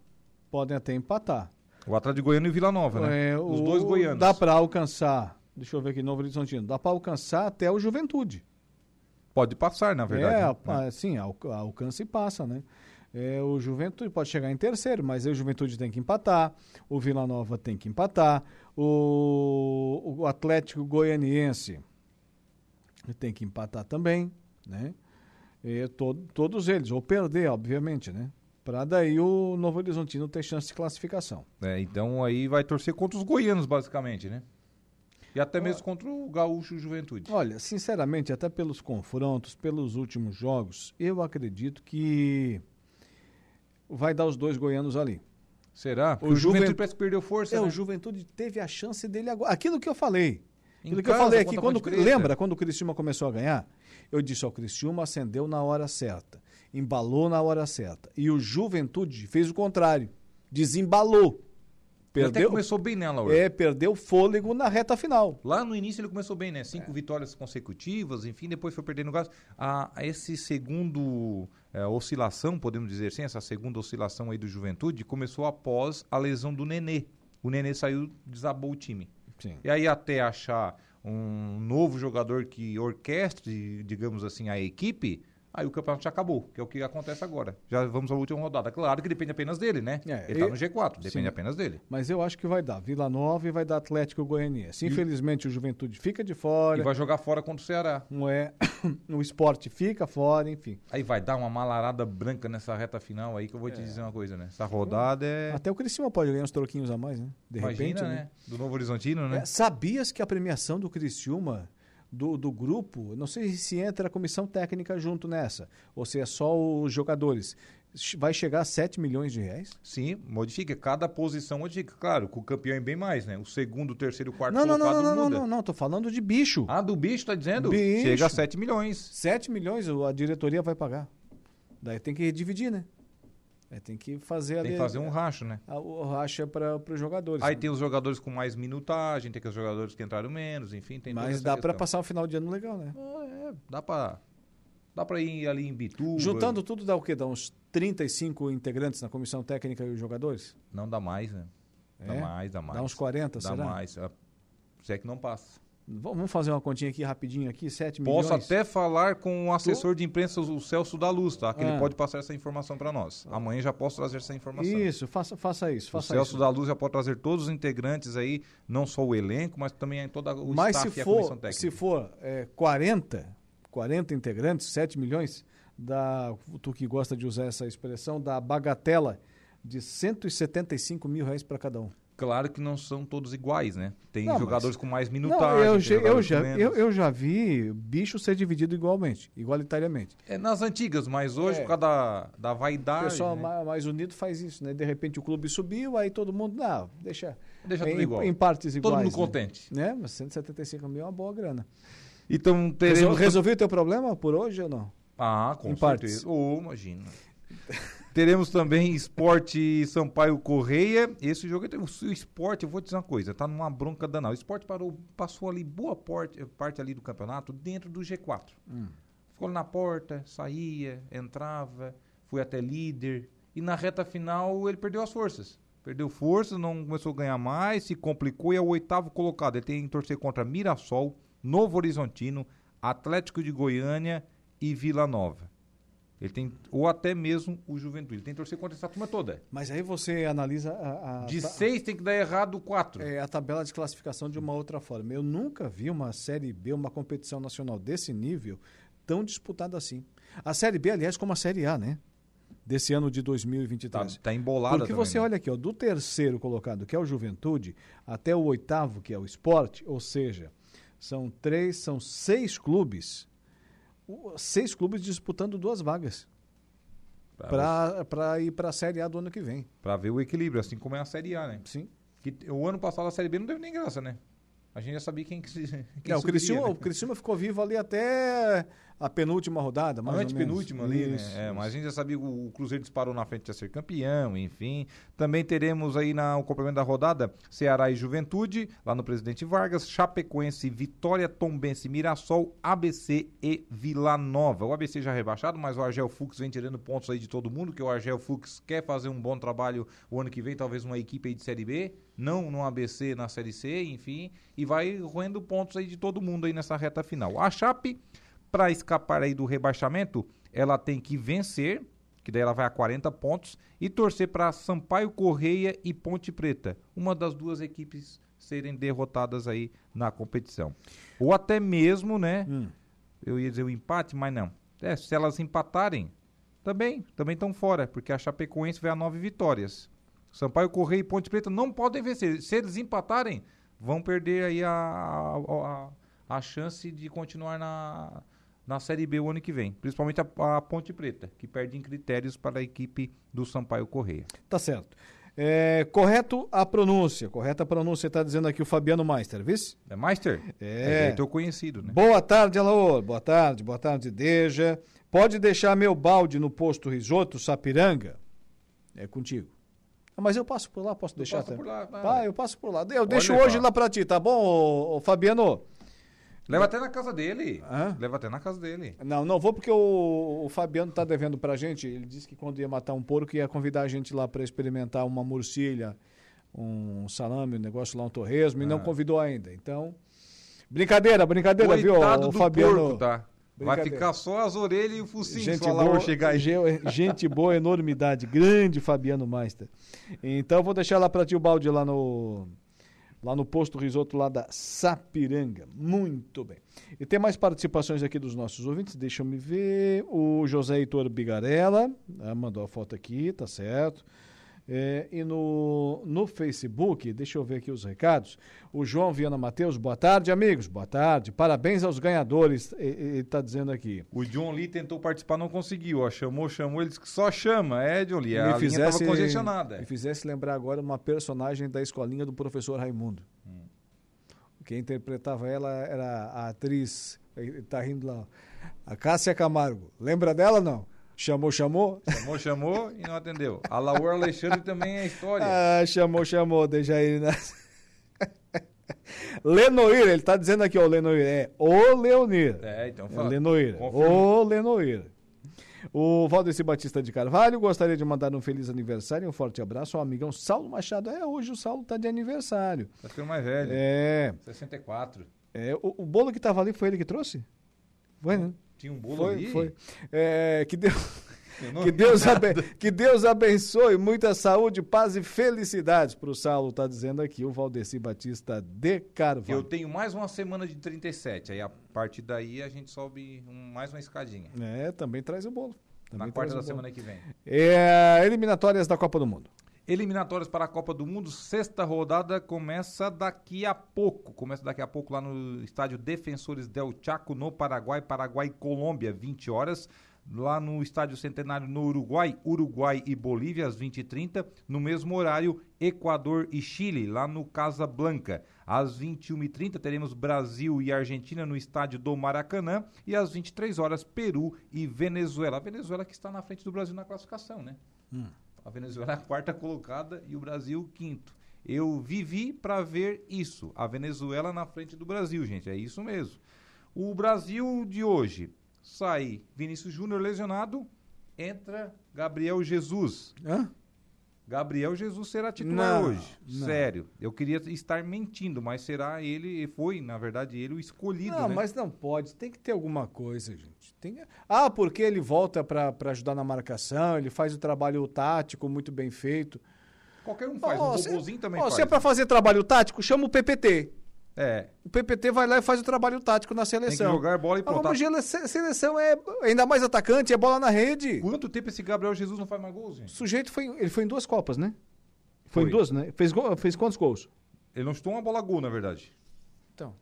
Podem até empatar. O Atlético de Goiânia e o Vila Nova, né? É, Os o- dois goianos. Dá para alcançar. Deixa eu ver aqui, Novo Horizontino. Dá para alcançar até o Juventude. Pode passar, na verdade. É, né? a- sim, al- alcança e passa, né? É, o Juventude pode chegar em terceiro, mas aí o Juventude tem que empatar, o Vila Nova tem que empatar, o, o Atlético Goianiense tem que empatar também, né? E to- todos eles, ou perder, obviamente, né? Para daí o Novo Horizontino ter chance de classificação. É, então aí vai torcer contra os goianos, basicamente, né? E até mesmo contra o Gaúcho Juventude. Olha, sinceramente, até pelos confrontos, pelos últimos jogos, eu acredito que vai dar os dois goianos ali. Será? Porque O o Juventude Juventude parece que perdeu força, É, né? o Juventude teve a chance dele agora. Aquilo que eu falei. Em Aquilo que eu casa, falei aqui, quando, Preta. lembra quando o Criciúma começou a ganhar? Eu disse, ó, o Criciúma acendeu na hora certa, embalou na hora certa. E o Juventude fez o contrário, desembalou. Ele até Perdeu, começou bem nela, Laura. é, perdeu fôlego na reta final. Lá no início ele começou bem, né? Cinco vitórias consecutivas, enfim, depois foi perdendo gás. A, a esse segundo é, oscilação, podemos dizer assim, essa segunda oscilação aí do Juventude, começou após a lesão do Nenê. O Nenê saiu, desabou o time. Sim. E aí até achar um novo jogador que orquestre, digamos assim, a equipe, aí o campeonato já acabou, que é o que acontece agora. Já vamos à última rodada. Claro que depende apenas dele, né? É, ele tá eu- no G4, depende Sim. apenas dele. Mas eu acho que vai dar Vila Nova e vai dar Atlético Goianiense. Infelizmente o Juventude fica de fora. E vai jogar fora contra o Ceará. Não é, o esporte fica fora, enfim. Aí vai dar uma malarada branca nessa reta final aí que eu vou te dizer uma coisa, né? Essa rodada é. Até o Criciúma pode ganhar uns troquinhos a mais, né? De Imagina, repente, né? Do Novo Horizontino, né? É, sabias que a premiação do Criciúma, do, do grupo, não sei se entra a comissão técnica junto nessa, ou se é só os jogadores, vai chegar a 7 milhões de reais? Sim, modifica. Cada posição modifica. Claro, com o campeão é bem mais, né? O segundo, o terceiro o quarto Não, não, não, colocado não, não, muda. não, não, tô falando de bicho. Ah, do bicho, tá dizendo? Bicho. Chega a 7 milhões. 7 milhões a diretoria vai pagar. Daí tem que dividir, né? Aí tem que fazer Tem ali que fazer um racho, né? a- o racha para os jogadores. Aí tem os jogadores com mais minutagem, tem que os jogadores que entraram menos, enfim, tem Mas dá para passar o final de ano legal, né? É, dá pra. Dá pra ir ali em Bituba. Juntando tudo dá o quê? Dá uns 35 integrantes na comissão técnica e os jogadores? Não dá mais, né? Dá É? mais, dá mais. Dá uns 40, Dá será? mais. Ah, Se é que não passa. Vamos fazer uma continha aqui rapidinho aqui, 7 Posso milhões. até falar com o assessor de imprensa, o Celso da Luz, tá? Que Ah. ele pode passar essa informação para nós. Amanhã já posso trazer essa informação. Isso, faça, faça isso, O faça Celso isso. da Luz já pode trazer todos os integrantes aí, não só o elenco, mas também toda o Mas staff se e a comissão for, técnica. se for é, 40, 40 integrantes, 7 milhões, dá, tu que gosta de usar essa expressão, dá bagatela de 175 mil reais para cada um. Claro que não são todos iguais, né? Tem Não, mas- jogadores com mais Não, minutagem. eu, tem já- eu, já, eu, eu já vi bicho ser dividido igualmente, igualitariamente. É nas antigas, mas hoje, É. por causa da, da O vaidade. pessoal né? ma- mais unido faz isso, né? De repente o clube subiu, aí todo mundo, não, deixa, Deixa em, tudo igual. em partes Todo iguais. mundo né? contente. Né? Mas 175 mil é uma boa grana. Então teremos. resolvi o teu problema por hoje ou não? Ah, com Em certeza. partes. Ô, imagina. Teremos também Esporte Sampaio Correia. Esse jogo, o o Esporte, eu vou dizer uma coisa, tá numa bronca danada. O Esporte parou, passou ali boa parte, parte ali do campeonato dentro do G4. ficou na porta, saía, entrava, foi até líder. E na reta final ele perdeu as forças. Perdeu forças, não começou a ganhar mais, se complicou e é o oitavo colocado. Ele tem que torcer contra Mirassol, Novo Horizontino, Atlético de Goiânia e Vila Nova. Ele tem, ou até mesmo o Juventude. Ele tem que torcer contra essa turma toda. Mas aí você analisa a. a De ta- seis tem que dar errado quatro. é, a tabela de classificação de uma outra forma. Eu nunca vi uma Série B, uma competição nacional desse nível, tão disputada assim. A Série B, aliás, como a Série A, né? Desse ano de Tá, 2023. tá embolada Porque também, você né? olha aqui, ó, do terceiro colocado, que é o Juventude, até o oitavo, que é o Esporte, ou seja, são três, são seis clubes, seis clubes disputando duas vagas para ir para a Série A do ano que vem. Pra ver o equilíbrio, assim como é a Série A, né? Sim. Que o ano passado a Série B não teve nem graça, né? A gente já sabia quem que se. Quem É, o, Criciúma, né? o Criciúma ficou vivo ali até a penúltima rodada, mais Não, ou menos. penúltima ali, Isso, né? É, mas a gente já sabia que o Cruzeiro disparou na frente a ser campeão, enfim. Também teremos aí na, o complemento da rodada Ceará e Juventude, lá no Presidente Vargas, Chapecoense, Vitória, Tombense, Mirassol, ABC e Vila Nova. O ABC já rebaixado, mas o Argel Fux vem tirando pontos aí de todo mundo, que o Argel Fux quer fazer um bom trabalho o ano que vem, talvez uma equipe aí de Série B, não no ABC, na Série C, enfim, e vai roendo pontos aí de todo mundo aí nessa reta final. A Chape para escapar aí do rebaixamento, ela tem que vencer, que daí ela vai a 40 pontos, e torcer para Sampaio Correia e Ponte Preta, uma das duas equipes serem derrotadas aí na competição. Ou até mesmo, né? Eu ia dizer o empate, mas não. É, se elas empatarem, também, também estão fora, porque a Chapecoense vai a nove vitórias. Sampaio Correia e Ponte Preta não podem vencer. Se eles empatarem, vão perder aí a, a, a, a chance de continuar na, na Série B o ano que vem. Principalmente a, a Ponte Preta, que perde em critérios para a equipe do Sampaio Correia. Tá certo. É, correto a pronúncia. Correta a pronúncia está dizendo aqui o Fabiano Meister, viu? É Meister? É. É teu conhecido, né? Boa tarde, Alaor. Boa tarde, boa tarde, Deja. Pode deixar meu balde no posto Risoto, Sapiranga? É contigo. Ah, mas eu passo por lá, posso deixar passa por lá. Pá, eu passo por lá. Eu deixo levar. hoje lá pra ti, tá bom, ô, ô, Fabiano? Leva até na casa dele. Hã? Leva até na casa dele. Não, não vou porque o, o Fabiano tá devendo pra gente. Ele disse que quando ia matar um porco ia convidar a gente lá pra experimentar uma murcilha, um salame, um negócio lá, um torresmo, e não Ah. convidou ainda. Então, brincadeira, brincadeira, viu, Coitado o do Fabiano? porco, tá? Vai ficar só as orelhas e o focinho Gente Alaor boa, chegar aí. gente boa, enormidade, grande Fabiano Meister. Então vou deixar lá para ti o balde lá no lá no posto risoto lá da Sapiranga. Muito bem. E tem mais participações aqui dos nossos ouvintes, deixa eu me ver. O José Heitor Bigarella ah, mandou a foto aqui, tá certo. É, e no, no Facebook, deixa eu ver aqui os recados. O João Viana Matheus, boa tarde, amigos. Boa tarde. Parabéns aos ganhadores, ele está dizendo aqui. O John Lee tentou participar, não conseguiu. Ó, chamou, chamou, ele disse que só chama. É, John Lee, a me linha fizesse, estava congestionada. me fizesse lembrar agora uma personagem da escolinha do professor Raimundo. Hum. Quem interpretava ela era a atriz, ele tá rindo lá, a Cássia Camargo. Lembra dela não? Chamou, chamou? Chamou, chamou e não atendeu. A Laura Alexandre também é história. Ah, chamou, chamou, deixa aí. Né? Lenoir, ele tá dizendo aqui, ó, Lenoir, é o Leonir. É, então É fala. Lenoir, Confirma. o Lenoir. O Valdeci Batista de Carvalho gostaria de mandar um feliz aniversário e um forte abraço ao amigão Saulo Machado. É, hoje o Saulo tá de aniversário. Tá ficando mais velho. É, 64. é o, o bolo que tava ali foi ele que trouxe? Foi, né? Tinha um bolo Foi, ali. foi. É, que, Deus, que, Deus que Deus abençoe, muita saúde, paz e felicidades pro Saulo, tá dizendo aqui o Valdeci Batista de Carvalho. Eu tenho mais uma semana de 37. Aí a partir daí a gente sobe um- mais uma escadinha. É, também traz o bolo. Também na quarta da o semana que vem. É, eliminatórias da Copa do Mundo. Eliminatórias para a Copa do Mundo, sexta rodada começa daqui a pouco. Começa daqui a pouco lá no estádio Defensores del Chaco, no Paraguai, Paraguai e Colômbia, 20 horas. Lá no estádio Centenário no Uruguai, Uruguai e Bolívia, às 20h30. No mesmo horário, Equador e Chile, lá no Casa Blanca. Às 21h30 teremos Brasil e Argentina no estádio do Maracanã. E às 23 horas, Peru e Venezuela. A Venezuela que está na frente do Brasil na classificação, né? A Venezuela é a quarta colocada e o Brasil quinto. Eu vivi para ver isso. A Venezuela na frente do Brasil, gente. É isso mesmo. O Brasil de hoje. sai Vinícius Júnior lesionado, entra Gabriel Jesus. Hã? Gabriel Jesus será titular Não, hoje. não. Sério. Eu queria estar mentindo, mas será ele, foi, na verdade, ele o escolhido, Não, né? mas não pode. Tem que ter alguma coisa, gente. Tem... Ah, porque ele volta para ajudar na marcação, ele faz o trabalho tático muito bem feito. Qualquer um faz, Ó, um se- também ó, faz. Se é para fazer trabalho tático, chama o PPT. É. O PPT vai lá e faz o trabalho tático na seleção. jogar bola e pronto. se- seleção é ainda mais atacante, é bola na rede. Quanto tempo esse Gabriel Jesus não faz mais gols, O gente? sujeito foi, ele foi em duas copas, né? Foi, Foi. em duas, né? Fez, gol- fez quantos gols? Ele não chutou uma bola gol, na verdade. Então.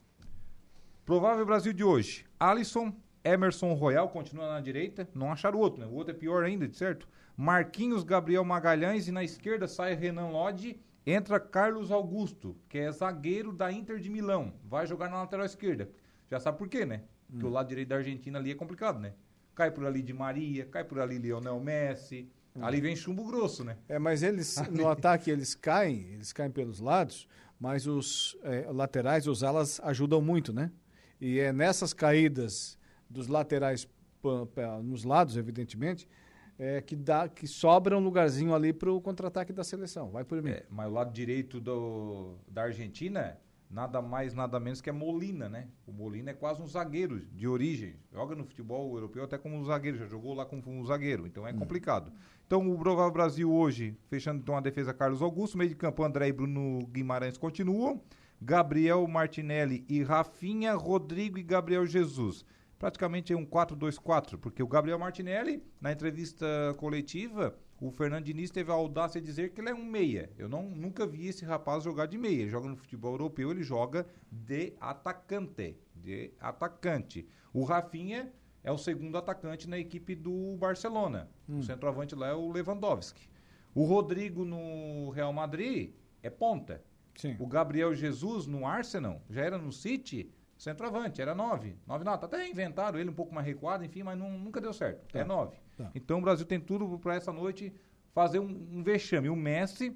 Provável Brasil de hoje. Alisson, Emerson Royal continua na direita. Não acharam o outro, né? O outro é pior ainda, certo? Marquinhos, Gabriel Magalhães e na esquerda sai Renan Lodge. Entra Carlos Augusto, que é zagueiro da Inter de Milão. Vai jogar na lateral esquerda. Já sabe por quê, né? Porque o lado direito da Argentina ali é complicado, né? Cai por ali de Maria, cai por ali Lionel Messi. Ali vem chumbo grosso, né? É, mas eles, no ataque, eles caem, eles caem pelos lados, mas os é, laterais, os alas ajudam muito, né? E é nessas caídas dos laterais nos lados, evidentemente, é, que, dá, que sobra um lugarzinho ali para o contra-ataque da seleção. Vai por mim. É, mas o lado direito do, da Argentina, nada mais, nada menos que é Molina, né? O Molina é quase um zagueiro de origem. Joga no futebol europeu até como um zagueiro, já jogou lá como um zagueiro, então é complicado. Então o provável Brasil hoje, fechando então a defesa Carlos Augusto, meio de campo André e Bruno Guimarães continuam, Gabriel Martinelli e Rafinha, Rodrigo e Gabriel Jesus. Praticamente é um 4-2-4, porque o Gabriel Martinelli, na entrevista coletiva, o Fernando Diniz teve a audácia de dizer que ele é um meia. Eu não, nunca vi esse rapaz jogar de meia. Ele joga no futebol europeu, ele joga de atacante. De atacante. O Rafinha é o segundo atacante na equipe do Barcelona. O centroavante lá é o Lewandowski. O Rodrigo no Real Madrid é ponta. Sim. O Gabriel Jesus no Arsenal, já era no City, centroavante, era nove. Nove nota. Até inventaram ele um pouco mais recuado, enfim, mas não- nunca deu certo. Tá. É nove. Tá. Então o Brasil tem tudo para essa noite fazer um, um vexame. O Messi,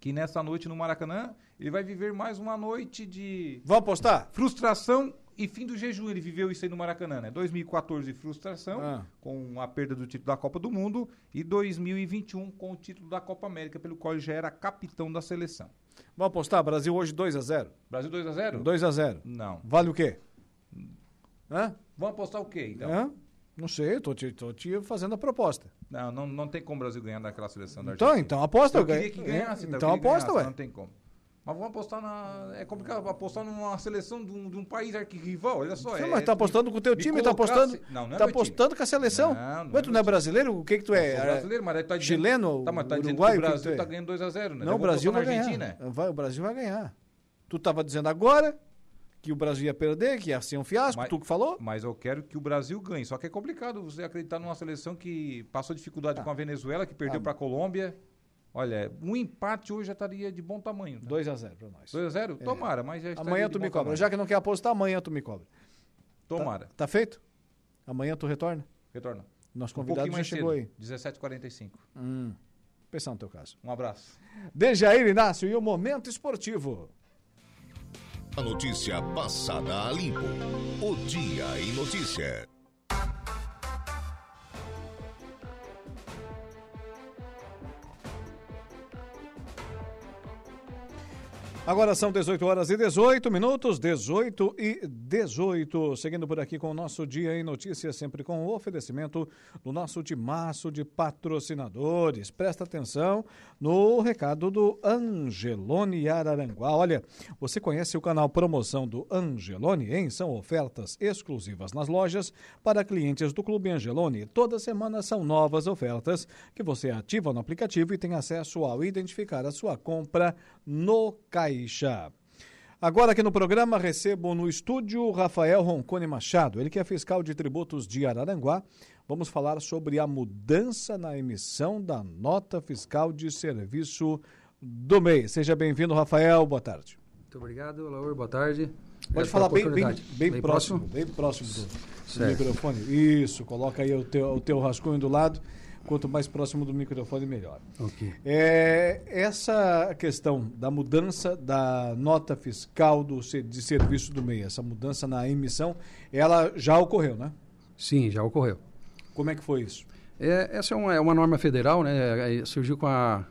que nessa noite no Maracanã, ele vai viver mais uma noite de Vamos apostar? frustração e fim do jejum. Ele viveu isso aí no Maracanã, né? 2014 frustração, Ah. com a perda do título da Copa do Mundo, e 2021 com o título da Copa América, pelo qual ele já era capitão da seleção. Vamos apostar? Brasil hoje 2 a 0 Brasil 2 a 0 2 a 0 Não. Vale o quê? Hã? Vamos apostar o quê, então? Hã? Não sei, tô te, tô te fazendo a proposta. Não, não, não tem como o Brasil ganhar daquela seleção da Então, Argentina. então aposta. Eu eu ganho. queria que ganhasse, Então, que aposta, ganhasse, ué. Não tem como. Mas vamos apostar na. É complicado apostar numa seleção de um, de um país arquirrival, olha só. Sim, é, mas tá apostando com o teu me time, tá apostando, Não, não é tá meu time. apostando com a seleção. Não, não Ué, é tu não é brasileiro? O que que tu é? sou brasileiro, mas aí tá dizendo, Chileno, Tá, mas tá que o que que Brasil tu é? tá ganhando 2x0, né? Não, o Brasil vai ganhar. Vai, o Brasil vai ganhar. Tu tava dizendo agora que o Brasil ia perder, que ia ser um fiasco, Mas- tu que falou? Mas eu quero que o Brasil ganhe. Só que é complicado você acreditar numa seleção que passou dificuldade com a Venezuela, que perdeu Ah. pra Colômbia. Olha, um empate hoje já estaria de bom tamanho. Tá? 2x0 pra nós. 2x0? Tomara, mas já Amanhã tu me cobra. tamanho. Já que não quer apostar, amanhã tu me cobra. Tomara. Tá feito? Amanhã tu retorna? Retorna. Nosso Um convidado pouquinho já chegou cedo. aí. 17h45. Hum. Pensar no teu caso. Um abraço. Dejair Inácio e o Momento Esportivo. A notícia passada a limpo. O Dia em Notícia. Agora são 18 horas e 18 minutos, 18 e 18. Seguindo por aqui com o nosso Dia em Notícias, sempre com o oferecimento do nosso timaço de patrocinadores. Presta atenção no recado do Angelone Araranguá. Olha, você conhece o canal Promoção do Angelone, hein? São ofertas exclusivas nas lojas para clientes do Clube Angelone. Toda semana são novas ofertas que você ativa no aplicativo e tem acesso ao identificar a sua compra no caixa. Agora aqui no programa recebo no estúdio Rafael Roncone Machado, ele que é fiscal de tributos de Araranguá. Vamos falar sobre a mudança na emissão da nota fiscal de serviço do mês. Seja bem-vindo, Rafael. Boa tarde. Muito obrigado, Laur. Boa tarde. Pode Obrigado falar bem, bem, oportunidade. bem, próximo, bem próximo do, do microfone. Isso, coloca aí o teu, o teu rascunho do lado. Quanto mais próximo do microfone, melhor. Ok. É, essa questão da mudança da nota fiscal do, de serviço do MEI, essa mudança na emissão, ela já ocorreu, né? Sim, já ocorreu. Como é que foi isso? É, essa é uma, é uma norma federal, né? Surgiu com a,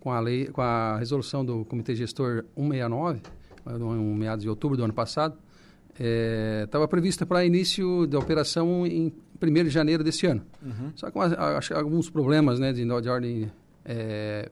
com a lei, com a resolução do Comitê Gestor 169, no meados de outubro do ano passado. Estava é, prevista para início da operação em 1 de janeiro desse ano. Uhum. Só com acho, alguns problemas né, de, de ordem é,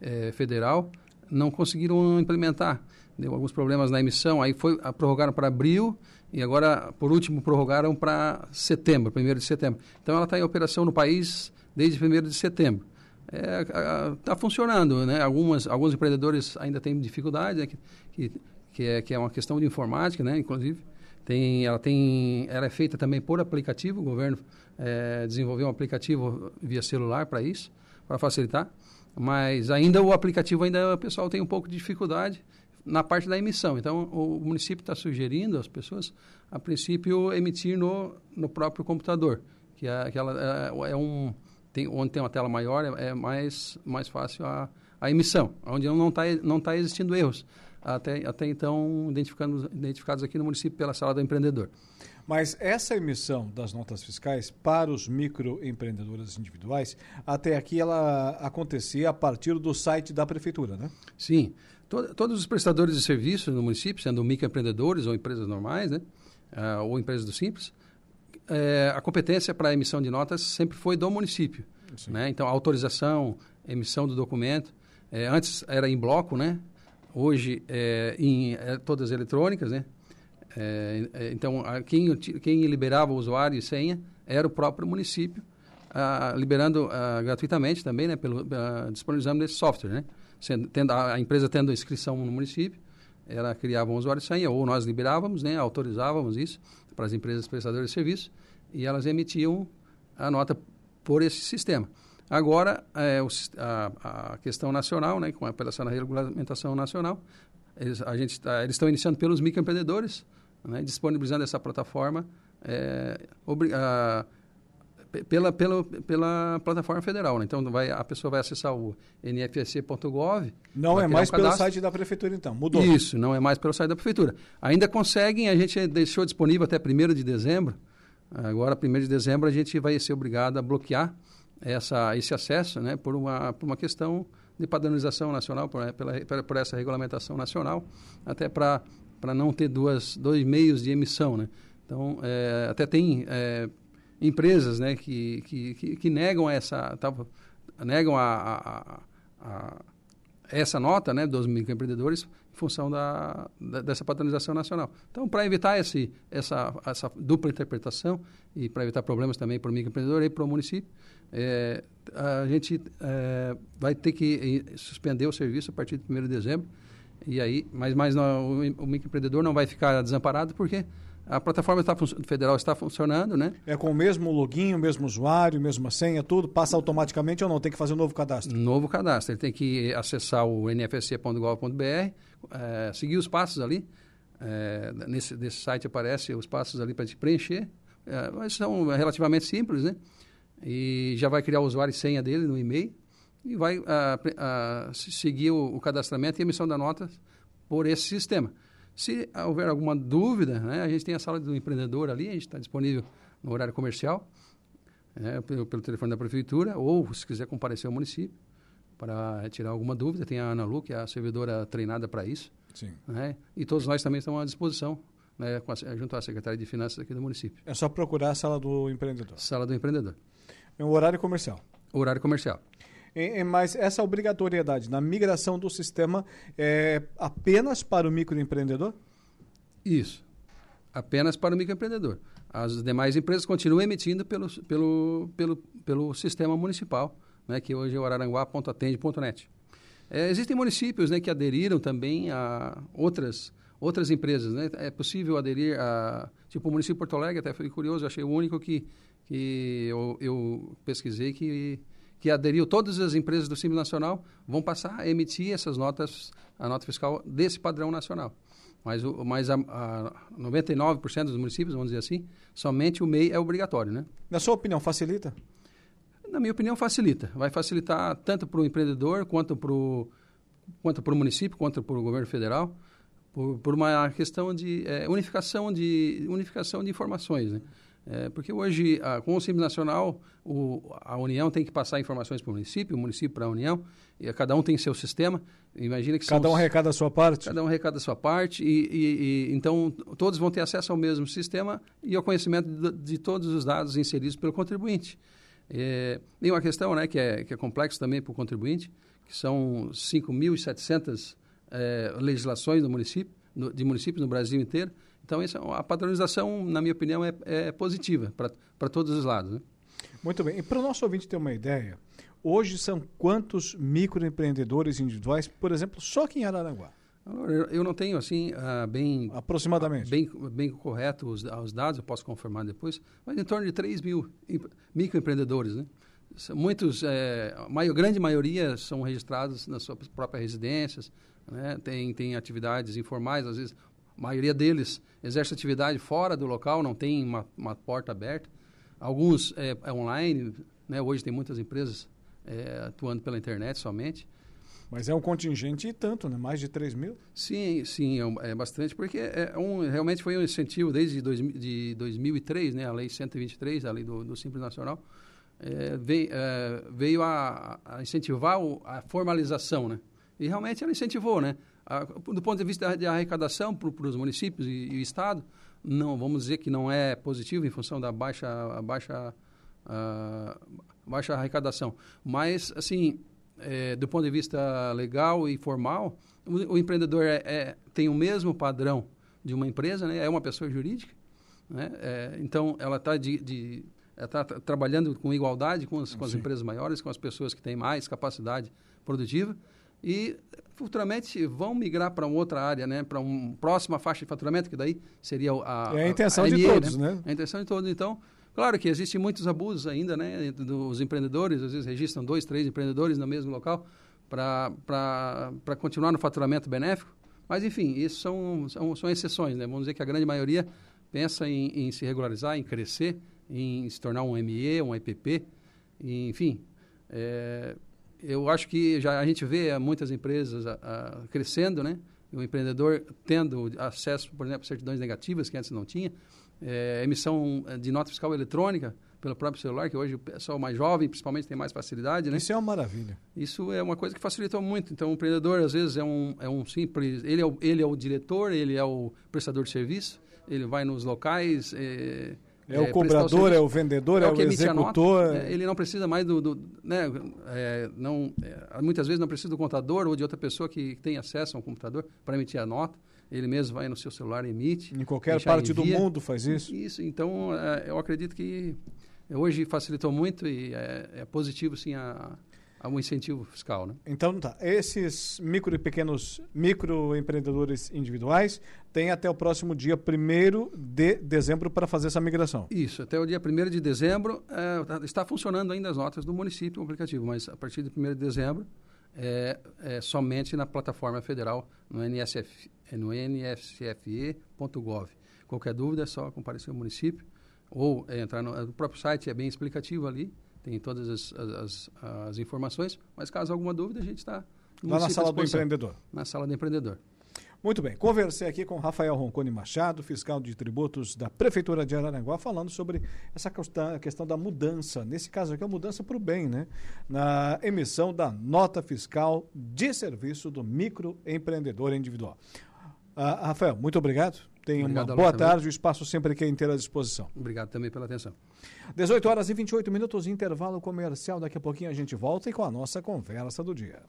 é, federal não conseguiram implementar. Deu alguns problemas na emissão, aí foi, prorrogaram para abril e agora, por último, prorrogaram para setembro, 1 de setembro. Então, ela está em operação no país desde 1 de setembro. Está é, funcionando, né? Algumas, alguns empreendedores ainda têm dificuldade, né? que, que, que, é, que é uma questão de informática, né? Inclusive, tem, ela, tem, ela é feita também por aplicativo, o governo é, desenvolveu um aplicativo via celular para isso, para facilitar, mas ainda o aplicativo, ainda o pessoal tem um pouco de dificuldade, na parte da emissão. Então, o município está sugerindo às pessoas, a princípio, emitir no, no próprio computador, que é, que ela, é, é um tem, onde tem uma tela maior é, é, mais mais fácil a, a emissão, onde não está não tá existindo erros até até então identificados identificados aqui no município pela sala do empreendedor. Mas essa emissão das notas fiscais para os microempreendedores individuais, até aqui ela acontecia a partir do site da prefeitura, né? Sim todos os prestadores de serviços no município, sendo microempreendedores ou empresas normais, né? Uh, ou empresas do Simples, é, a competência para a emissão de notas sempre foi do município. Né? Então, autorização, emissão do documento, é, antes era em bloco, né? Hoje é, em é, todas eletrônicas. Né? É, então, a, quem, quem liberava o usuário e senha era o próprio município, a, liberando a, gratuitamente também, né? Pelo, disponibilizando esse software. Né? sendo, tendo, a empresa tendo inscrição no município, ela criava um usuário e senha, ou nós liberávamos, né, autorizávamos isso para as empresas prestadoras de serviço, e elas emitiam a nota por esse sistema. Agora, é, o, a, a, questão nacional, né, com a apelação na regulamentação nacional, eles, a gente tá, eles estão iniciando pelos microempreendedores, né, disponibilizando essa plataforma é, obri, a, pela, pela, pela plataforma federal. Né? Então, vai, a pessoa vai acessar o nfsc.gov. Não é mais um pelo site da prefeitura, então. Mudou. Isso, não é mais pelo site da prefeitura. Ainda conseguem, a gente deixou disponível até 1 de dezembro. Agora, 1 de dezembro, a gente vai ser obrigado a bloquear essa, esse acesso né, por, uma, por uma questão de padronização nacional, por, pela, por essa regulamentação nacional, até para não ter duas, dois meios de emissão. Né? Então, é, até tem é, empresas né, que, que, que, que negam essa tá, negam a, a, a, essa nota né, dos microempreendedores em função da, da dessa patronização nacional. Então, para evitar esse, essa, essa dupla interpretação e para evitar problemas também para o microempreendedor e para o município, é, a gente é, vai ter que suspender o serviço a partir de 1 de dezembro. E aí, mas, mas não, o, o microempreendedor não vai ficar desamparado porque a plataforma está, federal está funcionando, né? É com o mesmo login, o mesmo usuário, mesma senha, tudo? Passa automaticamente ou não? Tem que fazer um novo cadastro? Novo cadastro. Ele tem que acessar o nfsc.gov.br, é, seguir os passos ali. É, nesse, nesse site aparece os passos ali para te preencher. É, mas são relativamente simples, né? E já vai criar o usuário e senha dele no e-mail e vai a, a, seguir o, o cadastramento e emissão da nota por esse sistema. Se houver alguma dúvida, né, a gente tem a sala do empreendedor ali, a gente está disponível no horário comercial, né, pelo, pelo, telefone da prefeitura, ou se quiser comparecer ao município para tirar alguma dúvida, tem a Ana Lu, que é a servidora treinada para isso. Sim. Né, e todos nós também estamos à disposição, né, a, junto à Secretaria de Finanças aqui do município. É só procurar a sala do empreendedor. Sala do empreendedor. É um horário comercial. Horário comercial. Mas essa obrigatoriedade na migração do sistema é apenas para o microempreendedor? Isso. Apenas para o microempreendedor. As demais empresas continuam emitindo pelo, pelo, pelo, pelo sistema municipal, né, que hoje é araranguá.atende.net. É, existem municípios né, que aderiram também a outras, outras empresas. Né? É possível aderir a. Tipo, o município de Porto Alegre, até fui curioso, achei o único que, que eu, eu pesquisei que que aderiu, todas as empresas do Simples Nacional vão passar a emitir essas notas, a nota fiscal desse padrão nacional. Mas, o, mas a, a 99% dos municípios, vamos dizer assim, somente o MEI é obrigatório, né? Na sua opinião, facilita? Na minha opinião, facilita. Vai facilitar tanto para o empreendedor, quanto para o quanto para o município, quanto para o governo federal, por, por uma questão de é, unificação de unificação de informações, né? É, porque hoje, a, com o Simples Nacional, o, a União tem que passar informações para o município, o município para a União, e cada um tem seu sistema. Imagina que Cada um arrecada a sua parte. Cada um arrecada a sua parte, e, e, e, então todos vão ter acesso ao mesmo sistema e ao conhecimento de, de todos os dados inseridos pelo contribuinte. É, tem uma questão né, que, é, que é complexa também para o contribuinte, que são 5.700 é, legislações do município, no, de municípios no Brasil inteiro. Então, essa, a padronização, na minha opinião, é, é positiva para todos os lados. Né? Muito bem. E para o nosso ouvinte ter uma ideia, hoje são quantos microempreendedores individuais, por exemplo, só aqui em Araranguá? Eu não tenho assim uh, bem aproximadamente bem, bem correto os, os, dados, eu posso confirmar depois, mas em torno de 3 mil microempreendedores, né? Muitos, é, a grande maioria são registrados nas suas próprias residências, né? tem, tem atividades informais, às vezes a maioria deles exerce atividade fora do local, não tem uma, uma porta aberta. Alguns é, é online, né? hoje tem muitas empresas é, atuando pela internet somente. Mas é um contingente e tanto, né? Mais de 3 mil? Sim, sim, é, é bastante, porque é um, realmente foi um incentivo desde dois, de 2003, né? A Lei 123, a Lei do, do Simples Nacional, é, veio, é, veio a, a, incentivar o, a formalização, né? E realmente ela incentivou, né? A, do ponto de vista de arrecadação para os municípios e, e, o Estado, não, vamos dizer que não é positivo em função da baixa, baixa, a, baixa arrecadação. Mas, assim, é, do ponto de vista legal e formal, o, o empreendedor é, é, tem o mesmo padrão de uma empresa, né? é uma pessoa jurídica, né? É, então ela está de, de está trabalhando com igualdade com as, com as empresas maiores, com as pessoas que têm mais capacidade produtiva e futuramente vão migrar para uma outra área, né? Para uma próxima faixa de faturamento, que daí seria a, a, é a intenção a, de todos, né? né? A intenção de todos. Então, Claro que existem muitos abusos ainda, né? Dos empreendedores, às vezes registram dois, três empreendedores no mesmo local para continuar no faturamento benéfico. Mas, enfim, isso são, são, são exceções, né? Vamos dizer que a grande maioria pensa em, em se regularizar, em crescer, em se tornar um ME, um EPP, enfim. É, eu acho que já a gente vê muitas empresas a, a, crescendo, né? O empreendedor tendo acesso, por exemplo, a certidões negativas que antes não tinha é, emissão é, de nota fiscal eletrônica pelo próprio celular, que hoje o pessoal mais jovem, principalmente, tem mais facilidade, né? Isso é uma maravilha. Isso é uma coisa que facilitou muito. Então, o empreendedor, às vezes, é um, é um simples... Ele é o, ele é o diretor, ele é o prestador de serviço, ele vai nos locais... É, é, o cobrador, é o vendedor, é, é o, o executor. Nota, é, ele não precisa mais do, do né, é, não, é, muitas vezes não precisa do contador ou de outra pessoa que tem acesso a um computador para emitir a nota ele mesmo vai no seu celular e emite. Em qualquer parte do mundo faz isso? Isso, então é, eu acredito que hoje facilitou muito e é, é positivo sim a, a, um incentivo fiscal, né? Então tá, esses micro e pequenos microempreendedores individuais têm até o próximo dia 1 de dezembro para fazer essa migração. Isso, até o dia 1 de dezembro é, tá, está funcionando ainda as notas do município o aplicativo, mas a partir de 1 de dezembro é, é somente na plataforma federal, no NSF, no nsfe.gov. Qualquer dúvida é só comparecer ao município ou é, entrar no, no, próprio site, é bem explicativo ali, tem todas as, as, as informações, mas caso alguma dúvida, a gente está... Lá na sala do empreendedor. Na sala do empreendedor. Muito bem, conversei aqui com Rafael Roncone Machado, fiscal de tributos da Prefeitura de Araranguá, falando sobre essa questão, da mudança, nesse caso aqui, a mudança para o bem, né? Na emissão da nota fiscal de serviço do microempreendedor individual. Uh, Rafael, muito obrigado. Tenha uma boa tarde. O espaço sempre aqui é inteiro à disposição. Obrigado também pela atenção. 18 horas e 28 minutos, intervalo comercial. Daqui a pouquinho a gente volta e com a nossa conversa do dia.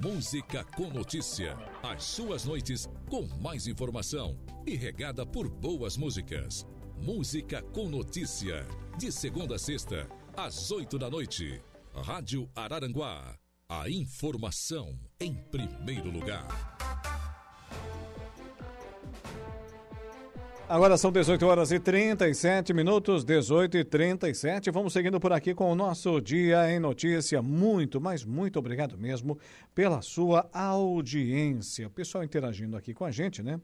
Música com notícia. As suas noites com mais informação e regada por boas músicas. Música com notícia. De segunda a sexta, às 8 da noite. Rádio Araranguá. A informação em primeiro lugar. Agora são 18 horas e 37 minutos, 18 e 37. Vamos seguindo por aqui com o nosso Dia em Notícia. Muito, mas muito obrigado mesmo pela sua audiência. O pessoal interagindo aqui com a gente, né?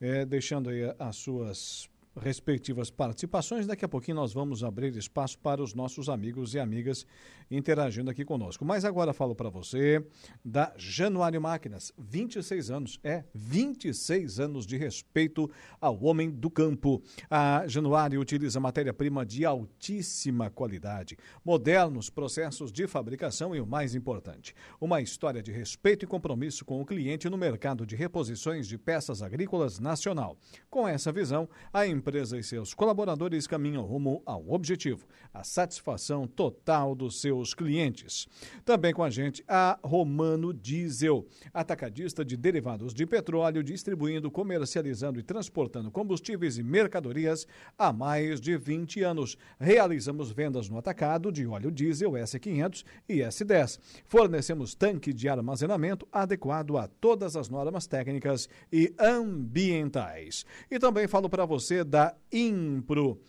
É, deixando aí as suas respectivas participações. Daqui a pouquinho nós vamos abrir espaço para os nossos amigos e amigas interagindo aqui conosco. Mas agora falo para você da Januário Máquinas, 26 anos, é 26 anos de respeito ao homem do campo. A Januário utiliza matéria-prima de altíssima qualidade, modernos processos de fabricação e o mais importante, uma história de respeito e compromisso com o cliente no mercado de reposições de peças agrícolas nacional. Com essa visão, a empresa e seus colaboradores caminham rumo ao objetivo, a satisfação total dos seus clientes. Também com a gente a Romano Diesel, atacadista de derivados de petróleo, distribuindo, comercializando e transportando combustíveis e mercadorias há mais de 20 anos. Realizamos vendas no atacado de óleo diesel S500 e S10. Fornecemos tanque de armazenamento adequado a todas as normas técnicas e ambientais. E também falo para você da Impro.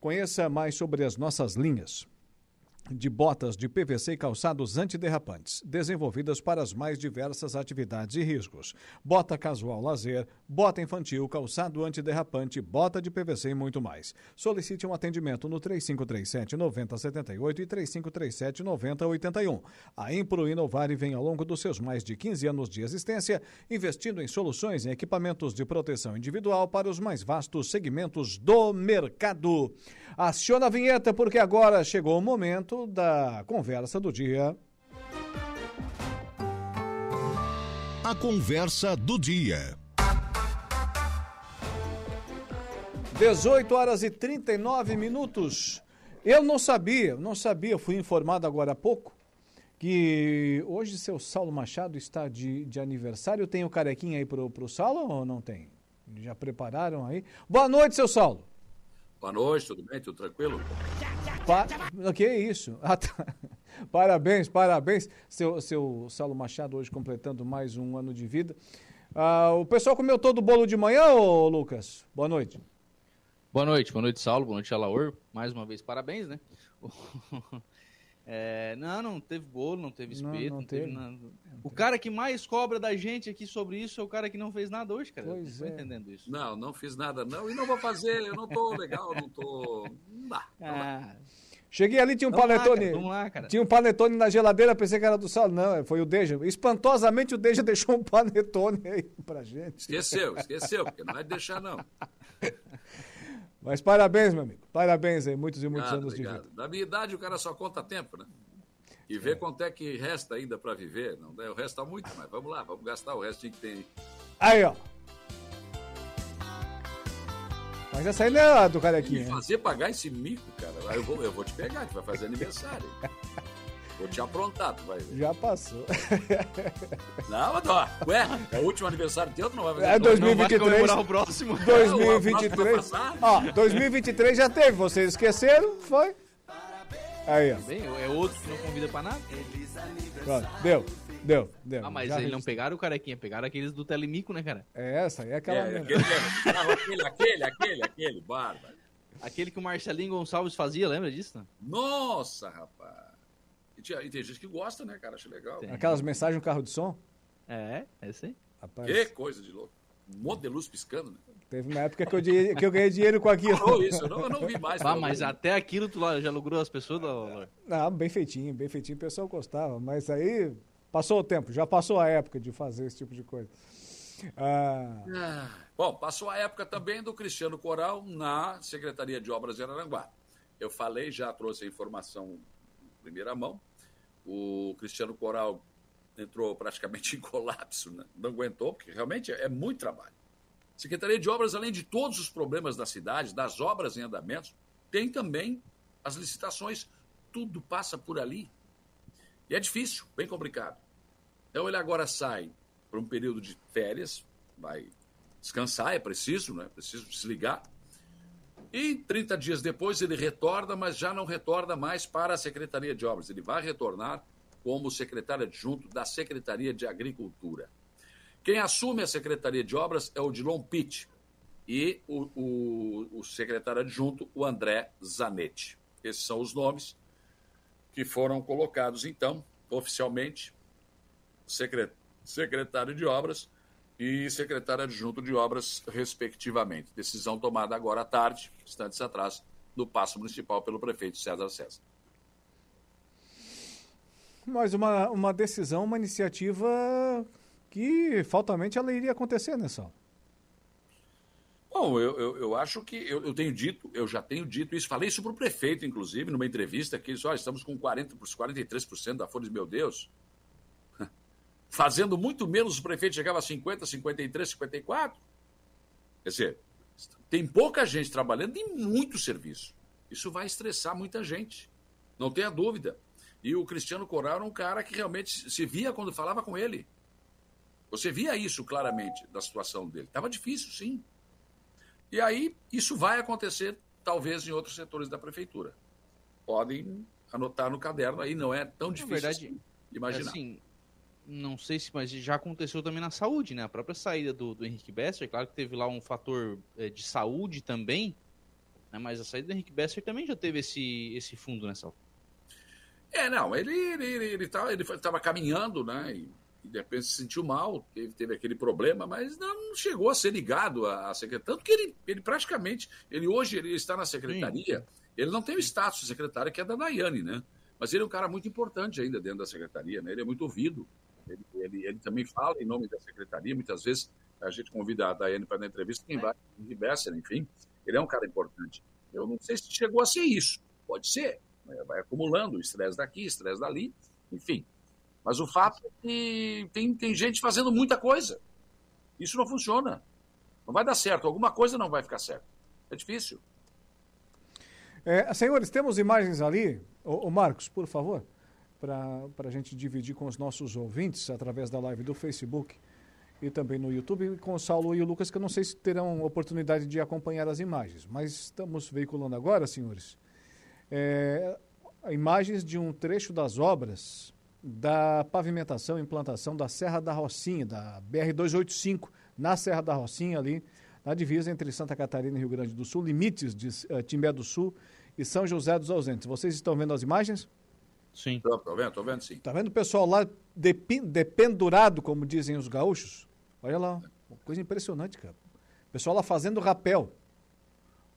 Conheça mais sobre as nossas linhas de botas de PVC e calçados antiderrapantes, desenvolvidas para as mais diversas atividades e riscos. Bota casual lazer, bota infantil, calçado antiderrapante, bota de PVC e muito mais. Solicite um atendimento no 3537 9078 e 3537 9081. A Impro Inovar vem ao longo dos seus mais de 15 anos de existência, investindo em soluções e equipamentos de proteção individual para os mais vastos segmentos do mercado. Aciona a vinheta porque agora chegou o momento da conversa do dia. A conversa do dia. 18 horas e 39 minutos. Eu não sabia, não sabia, fui informado agora há pouco que hoje seu Saulo Machado está de, de aniversário. Tem o carequinha aí pro, pro Saulo ou não tem? Já prepararam aí? Boa noite, seu Saulo. Boa noite, tudo bem? Tudo tranquilo? Pa... Que isso? Ah, tá. Parabéns, parabéns. Seu, seu Saulo Machado hoje completando mais um ano de vida. Ah, o pessoal comeu todo o bolo de manhã, ô Lucas? Boa noite. Boa noite, boa noite, Saulo, boa noite, Alaor. Mais uma vez, parabéns, né? É, não, não teve bolo, não teve espeto, não, não, não teve, teve nada. O cara que mais cobra da gente aqui sobre isso é o cara que não fez nada hoje, cara. Pois eu não é. entendendo isso. Não, não fiz nada não e não vou fazer, eu não tô legal, não tô... Não dá. Não ah. dá. Cheguei ali, tinha um vamos panetone. Lá, cara, vamos lá, cara. Tinha um panetone na geladeira, pensei que era do sal. Não, foi o Deja. Espantosamente o Deja deixou um panetone aí pra gente. Esqueceu, esqueceu, porque não de deixar, não. Mas parabéns, meu amigo. Parabéns aí, muitos e muitos anos obrigado. de vida. Da minha idade, o cara só conta tempo, né? E vê é. quanto é que resta ainda para viver. Não, né? O resto tá muito, mas vamos lá, vamos gastar o resto que tem. Aí, ó. Mas essa aí não é do carequinha. Me fazer pagar esse mico, cara. Eu vou, eu vou te pegar, que vai fazer aniversário. Vou te aprontar, tu vai ver. Já passou. Não, mas ó, ué, é o último aniversário teu, tu não vai fazer. É 2023. Não vai o próximo. 2023. Ó, 2023 já teve, vocês esqueceram, foi? Aí, ó. Bem, é outro que não convida pra nada. Pronto, deu. Deu, deu. Ah, mas eles não pegaram o carequinha, pegaram aqueles do Telemico, né, cara? É, essa aí é aquela é, mesmo. Aquele, aquele, aquele, aquele, aquele, bárbaro. Aquele que o Marcelinho Gonçalves fazia, lembra disso? Nossa, rapaz. Tinha, e tem gente que gosta, né, cara? Acho legal. Tem. Aquelas mensagens no carro de som? É, é sim. Rapaz. Que coisa de louco. Um monte de luz piscando, né? Teve uma época que eu, que eu ganhei dinheiro com aquilo. Falou isso, eu não, eu não vi mais. Ah, mas até aquilo tu já logrou as pessoas, Lor? Não, bem feitinho, bem feitinho, o pessoal gostava. Mas aí passou o tempo, já passou a época de fazer esse tipo de coisa. Ah... Ah, bom, passou a época também do Cristiano Coral na Secretaria de Obras de Araranguá. Eu falei, já trouxe a informação em primeira mão, o Cristiano Coral entrou praticamente em colapso, né? não aguentou, porque realmente é muito trabalho. Secretaria de Obras, além de todos os problemas da cidade, das obras em andamento, tem também as licitações, tudo passa por ali. E é difícil, bem complicado. Então ele agora sai para um período de férias, vai descansar, é preciso, né? Preciso desligar. E 30 dias depois ele retorna, mas já não retorna mais para a Secretaria de Obras. Ele vai retornar como secretário adjunto da Secretaria de Agricultura. Quem assume a Secretaria de Obras é o Dilon Pitt e o, o, o secretário adjunto, o André Zanetti. Esses são os nomes que foram colocados, então, oficialmente, secretário de Obras e secretário adjunto de obras, respectivamente. Decisão tomada agora à tarde, instantes atrás, no Passo Municipal pelo prefeito César César. Mas uma, uma decisão, uma iniciativa que faltamente ela iria acontecer, né, Sal? Bom, eu, eu, eu, acho que eu, eu, tenho dito, eu já tenho dito isso, falei isso para o prefeito, inclusive, numa entrevista, que ele estamos com 40%, 43% da folha meu Deus. Fazendo muito menos, o prefeito chegava a 50, 53, 54. Quer dizer, tem pouca gente trabalhando e muito serviço. Isso vai estressar muita gente, não tenha dúvida. E o Cristiano Coral era um cara que realmente se via quando falava com ele. Você via isso claramente da situação dele. Estava difícil, sim. E aí, isso vai acontecer, talvez, em outros setores da prefeitura. Podem anotar no caderno aí, não é tão difícil Na verdade, assim, imaginar. Assim, não sei se, mas já aconteceu também na saúde, né? A própria saída do, do Henrique Besser, claro que teve lá um fator é, de saúde também, né? mas a saída do Henrique Besser também já teve esse, esse fundo nessa. É, não, ele ele ele, ele estava ele caminhando, né? E e de repente se sentiu mal, teve, teve aquele problema, mas não chegou a ser ligado à, à secretaria. Tanto que ele, ele praticamente, ele hoje ele está na secretaria, Sim. ele não tem o status de secretário que é da Daiane, né? Mas ele é um cara muito importante ainda dentro da secretaria, né? Ele é muito ouvido, ele, ele, ele também fala em nome da secretaria, muitas vezes a gente convida a Daiane para dar entrevista, quem vai, o Besser, enfim, ele é um cara importante. Eu não sei se chegou a ser isso, pode ser, vai acumulando estresse daqui, estresse dali, enfim, mas o fato é que tem, tem gente fazendo muita coisa. Isso não funciona. Não vai dar certo. Alguma coisa não vai ficar certo. É difícil. É, senhores, temos imagens ali. O, Marcos, por favor, para a gente dividir com os nossos ouvintes através da live do Facebook e também no YouTube, com o Saulo e o Lucas, que eu não sei se terão oportunidade de acompanhar as imagens, mas estamos veiculando agora, senhores, é, imagens de um trecho das obras da pavimentação e implantação da Serra da Rocinha, da BR-285, na Serra da Rocinha, ali na divisa entre Santa Catarina e Rio Grande do Sul, limites de uh, Timbé do Sul e São José dos Ausentes. Vocês estão vendo as imagens? Sim. Estou vendo, estou vendo sim. Está vendo o pessoal lá dependurado, como dizem os gaúchos? Olha lá, uma coisa impressionante, cara. O pessoal lá fazendo rapel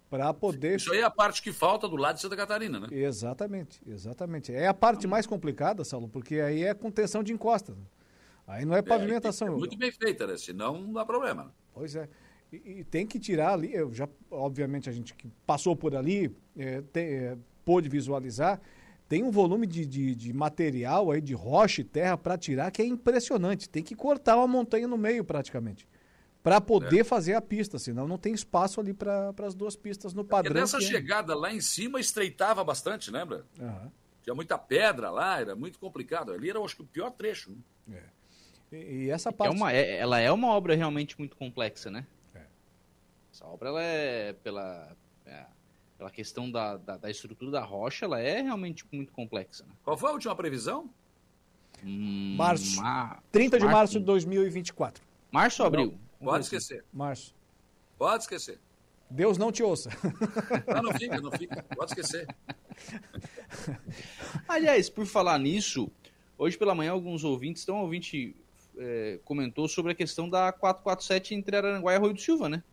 para poder. Isso aí é a parte que falta do lado de Santa Catarina, né? Exatamente, exatamente. É a parte mais complicada, Saulo, porque aí é contenção de encosta. Aí não é pavimentação. É, é muito bem feita, né? Senão não dá problema. Pois é. E, e, tem que tirar ali, eu já, obviamente, a gente que passou por ali é, tem, é, pôde visualizar, tem um volume de, de, de material aí, de rocha e terra para tirar que é impressionante. Tem que cortar uma montanha no meio praticamente para poder é. fazer a pista, senão não tem espaço ali para as duas pistas no padrão. Porque nessa é. chegada lá em cima estreitava bastante, lembra? Uhum. Tinha muita pedra lá, era muito complicado. Ali era, acho que, o pior trecho. Né? É. E, e, essa é parte. É uma, é, ela é uma obra realmente muito complexa, né? É. Essa obra, ela é, pela, é, pela questão da, da, da, estrutura da rocha, ela é realmente muito complexa. Né? Qual foi a última previsão? Hum, março. Mar... 30 de março de 2024. Março ou abril? Pode esquecer. Março. Pode esquecer. Deus não te ouça. Não, não fica, não fica. Pode esquecer. Aliás, por falar nisso, hoje pela manhã alguns ouvintes, então um ouvinte é, comentou sobre a questão da 447 entre Araranguá e Arroio do Silva, né?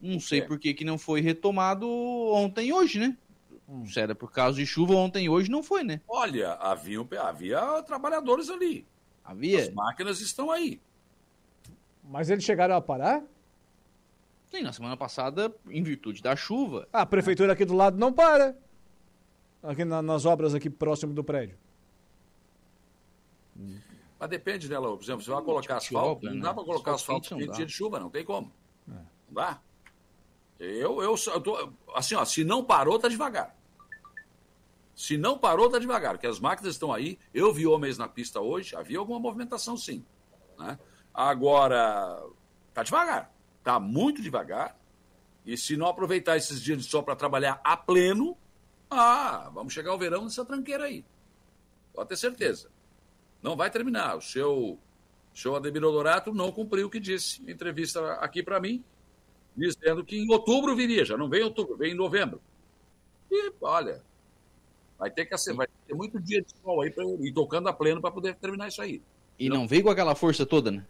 Não sei é. por que, que não foi retomado ontem e hoje, né? Hum. Se era por causa de chuva, ontem e hoje não foi, né? Olha, havia, havia trabalhadores ali. Havia? As máquinas estão aí. Mas eles chegaram a parar? Sim, na semana passada, em virtude da chuva. a prefeitura aqui do lado não para. Aqui na, nas obras aqui próximo do prédio. Mas depende dela, por exemplo, você vai colocar asfalto, não dá para colocar asfalto em dia de chuva, não tem como. É. Não dá. Eu, eu, eu tô, assim, ó, se não parou, tá devagar. Se não parou, tá devagar, porque as máquinas estão aí. Eu vi homens na pista hoje, havia alguma movimentação sim. Né? Agora, tá devagar, tá muito devagar. E se não aproveitar esses dias de sol para trabalhar a pleno, ah, vamos chegar ao verão nessa tranqueira aí. Pode ter certeza. Não vai terminar. O seu, seu Ademir Odorato não cumpriu o que disse entrevista aqui para mim, dizendo que em outubro viria. Já não vem em outubro, vem em novembro. E, olha, vai ter que ser, vai ter muito dia de sol aí para ir tocando a pleno para poder terminar isso aí. E não, não veio com aquela força toda, né?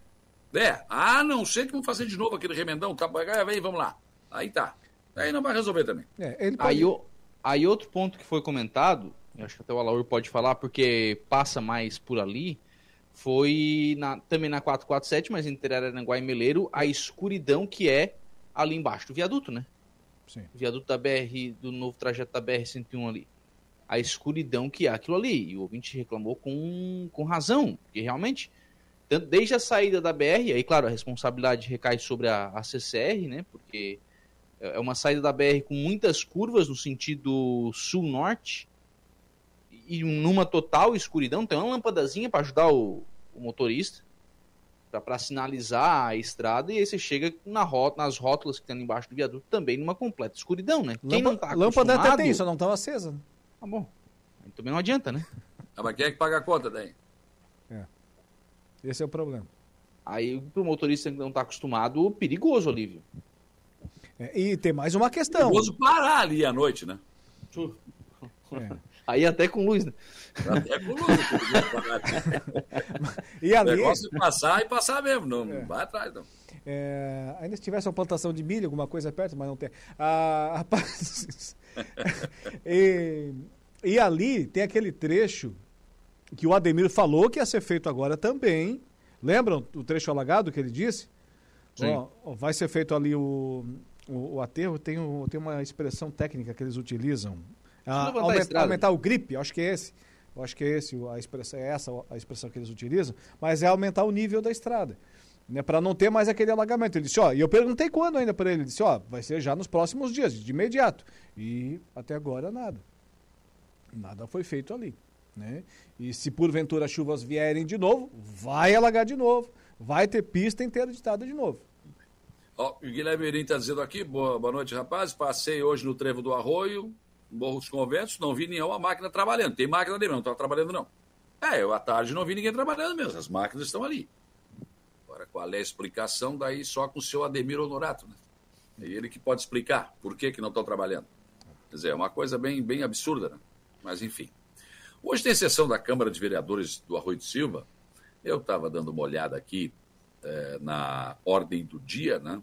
É, a não ser que vão fazer de novo aquele remendão, tá, vem, vamos lá. Aí tá. Aí não vai resolver também. É, pode... aí, o, aí outro ponto que foi comentado, acho que até o Alaur pode falar, porque passa mais por ali, foi na, também na 447, mas entre Araranguá e Meleiro, a escuridão que é ali embaixo do viaduto, né? Sim. O viaduto da BR, do novo trajeto da BR-101 ali. A escuridão que é aquilo ali. E o ouvinte reclamou com, com razão, porque realmente tanto desde a saída da BR, aí claro, a responsabilidade recai sobre a, a CCR, né? Porque é, é uma saída da BR com muitas curvas no sentido sul-norte e numa total escuridão. Tem uma lâmpadazinha para ajudar o, o motorista para sinalizar a estrada e aí você chega na rota, nas rótulas que tem embaixo do viaduto também numa completa escuridão, né? Quem Lâmpada, não tá acostumado... Lâmpada até tem, só não estava acesa. Tá bom. Também não adianta, né? Ah, mas quem é que paga a conta daí? Esse é o problema. Aí, para o motorista que não está acostumado, perigoso, Olívio. É, e tem mais uma questão. Perigoso parar ali à noite, né? É. Aí até com luz, né? Até com luz. e ali... O negócio é passar e passar mesmo, não, é. vai atrás, não. É, ainda se tivesse uma plantação de milho, alguma coisa perto, mas não tem. Ah, rapaz, e, e ali tem aquele trecho que o Ademir falou que ia ser feito agora também. Lembram o trecho alagado que ele disse? Ó, vai ser feito ali o, o, o aterro, tem, o, tem uma expressão técnica que eles utilizam. Ah, aumentar, aumentar o grip, acho que é esse. Eu acho que é esse a expressão, é essa a expressão que eles utilizam, mas é aumentar o nível da estrada. Né, para não ter mais aquele alagamento. Ele disse, ó, e eu perguntei quando ainda para ele, ele disse, ó, vai ser já nos próximos dias, de imediato. E até agora nada. Nada foi feito ali. Né? E se porventura as chuvas vierem de novo, vai alagar de novo, vai ter pista interditada de novo. Ó, o Guilherme Mirim está dizendo aqui, boa, boa noite, rapaz. Passei hoje no Trevo do Arroio, Morro dos Conventos, não vi nenhuma máquina trabalhando. Tem máquina ali, não está trabalhando, não. É, eu à tarde não vi ninguém trabalhando mesmo, as máquinas estão ali. Agora, qual é a explicação? Daí só com o seu Ademir Honorato, né? É ele que pode explicar por que, que não estão trabalhando. Quer dizer, é uma coisa bem, bem absurda, né? Mas enfim. Hoje tem sessão da Câmara de Vereadores do Arroio de Silva. Eu estava dando uma olhada aqui é, na ordem do dia, né?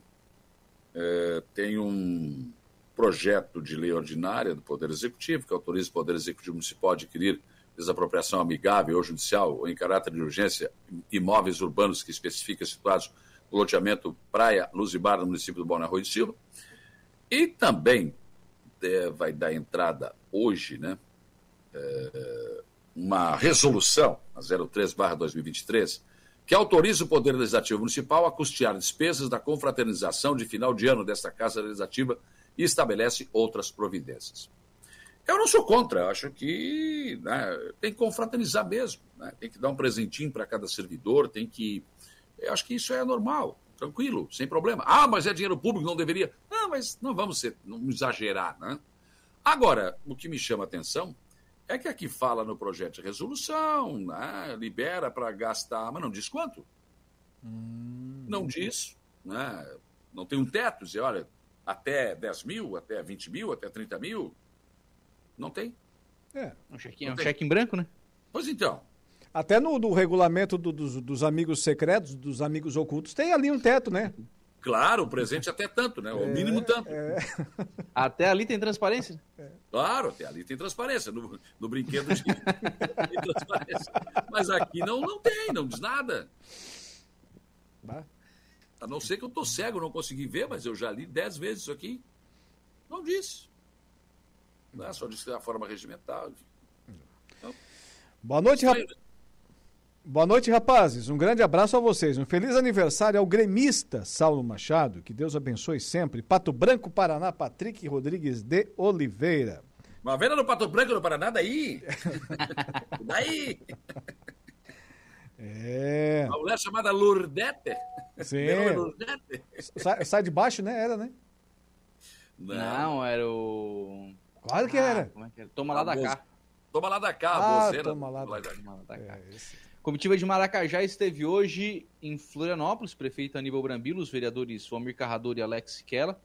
É, tem um projeto de lei ordinária do Poder Executivo que autoriza o Poder Executivo Municipal a adquirir desapropriação amigável ou judicial ou em caráter de urgência imóveis urbanos que especifica situados no loteamento Praia Luz e Bar no município do Balneário de Silva. E também é, vai dar entrada hoje, né, é, uma resolução, a 03-2023, que autoriza o Poder Legislativo Municipal a custear despesas da confraternização de final de ano desta Casa Legislativa e estabelece outras providências. Eu não sou contra, acho que né, tem que confraternizar mesmo, né, tem que dar um presentinho para cada servidor, tem que. Eu acho que isso é normal, tranquilo, sem problema. Ah, mas é dinheiro público, não deveria. Não, mas não vamos ser, não exagerar, né? Agora, o que me chama a atenção é que aqui fala no projeto de resolução, né, libera para gastar, mas não diz quanto. Hum. Não diz, né, não tem um teto, dizer, olha, até 10 mil, até 20 mil, até 30 mil. Não tem. É. Um cheque, é um cheque em branco, né? Pois então. Até no, no regulamento do, dos, dos amigos secretos, dos amigos ocultos, tem ali um teto, né? Claro, o presente até tanto, né? O é, mínimo tanto. É. Até ali tem transparência? É. Claro, até ali tem transparência. No, no brinquedo de... tem transparência. Mas aqui não, não tem, não diz nada. Bah. A não ser que eu tô cego, não consegui ver, mas eu já li dez vezes isso aqui. Não disse. É só disse a forma regimental. Então, Boa noite, rapaz. Boa noite, rapazes. Um grande abraço a vocês. Um feliz aniversário ao gremista Saulo Machado. Que Deus abençoe sempre. Pato Branco, Paraná, Patrick Rodrigues de Oliveira. Uma venda no Pato Branco, no Paraná, daí? daí? É. Uma mulher chamada Lourdete. Sim. É Lourdete. Sai, sai, de baixo, né? Era, né? Não, Não era o. Claro que ah, era. Como é que era? Toma lá da cá. Toma lá da cá, ah, você. Toma lá da, toma lá da cá. É, Comitiva de Maracajá esteve hoje em Florianópolis, prefeito Aníbal Brambilo, os vereadores Almir Carrador e Alex Siquela,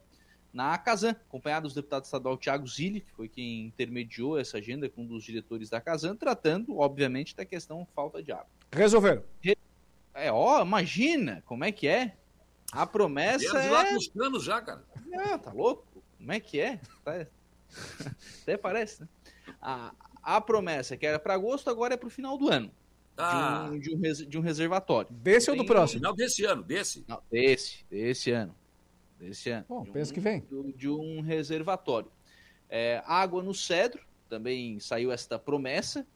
na Casan, acompanhados do deputado estadual Tiago Zilli, que foi quem intermediou essa agenda com um dos diretores da Casan, tratando, obviamente, da questão falta de água. Resolveram. É, ó, imagina como é que é. A promessa é... lá com os canos já, cara. Ah, tá louco? Como é que é? Tá- Até parece, né? A, a promessa que era para agosto, agora é para o final do ano. Ah. De, um, de, um res- de um reservatório. Desse ou do Tem- próximo? Final desse ano, desse. Não, desse, desse ano. Desse ano. Bom, De pensa um- que vem. do- De um reservatório. É, água no Cedro, também saiu esta promessa.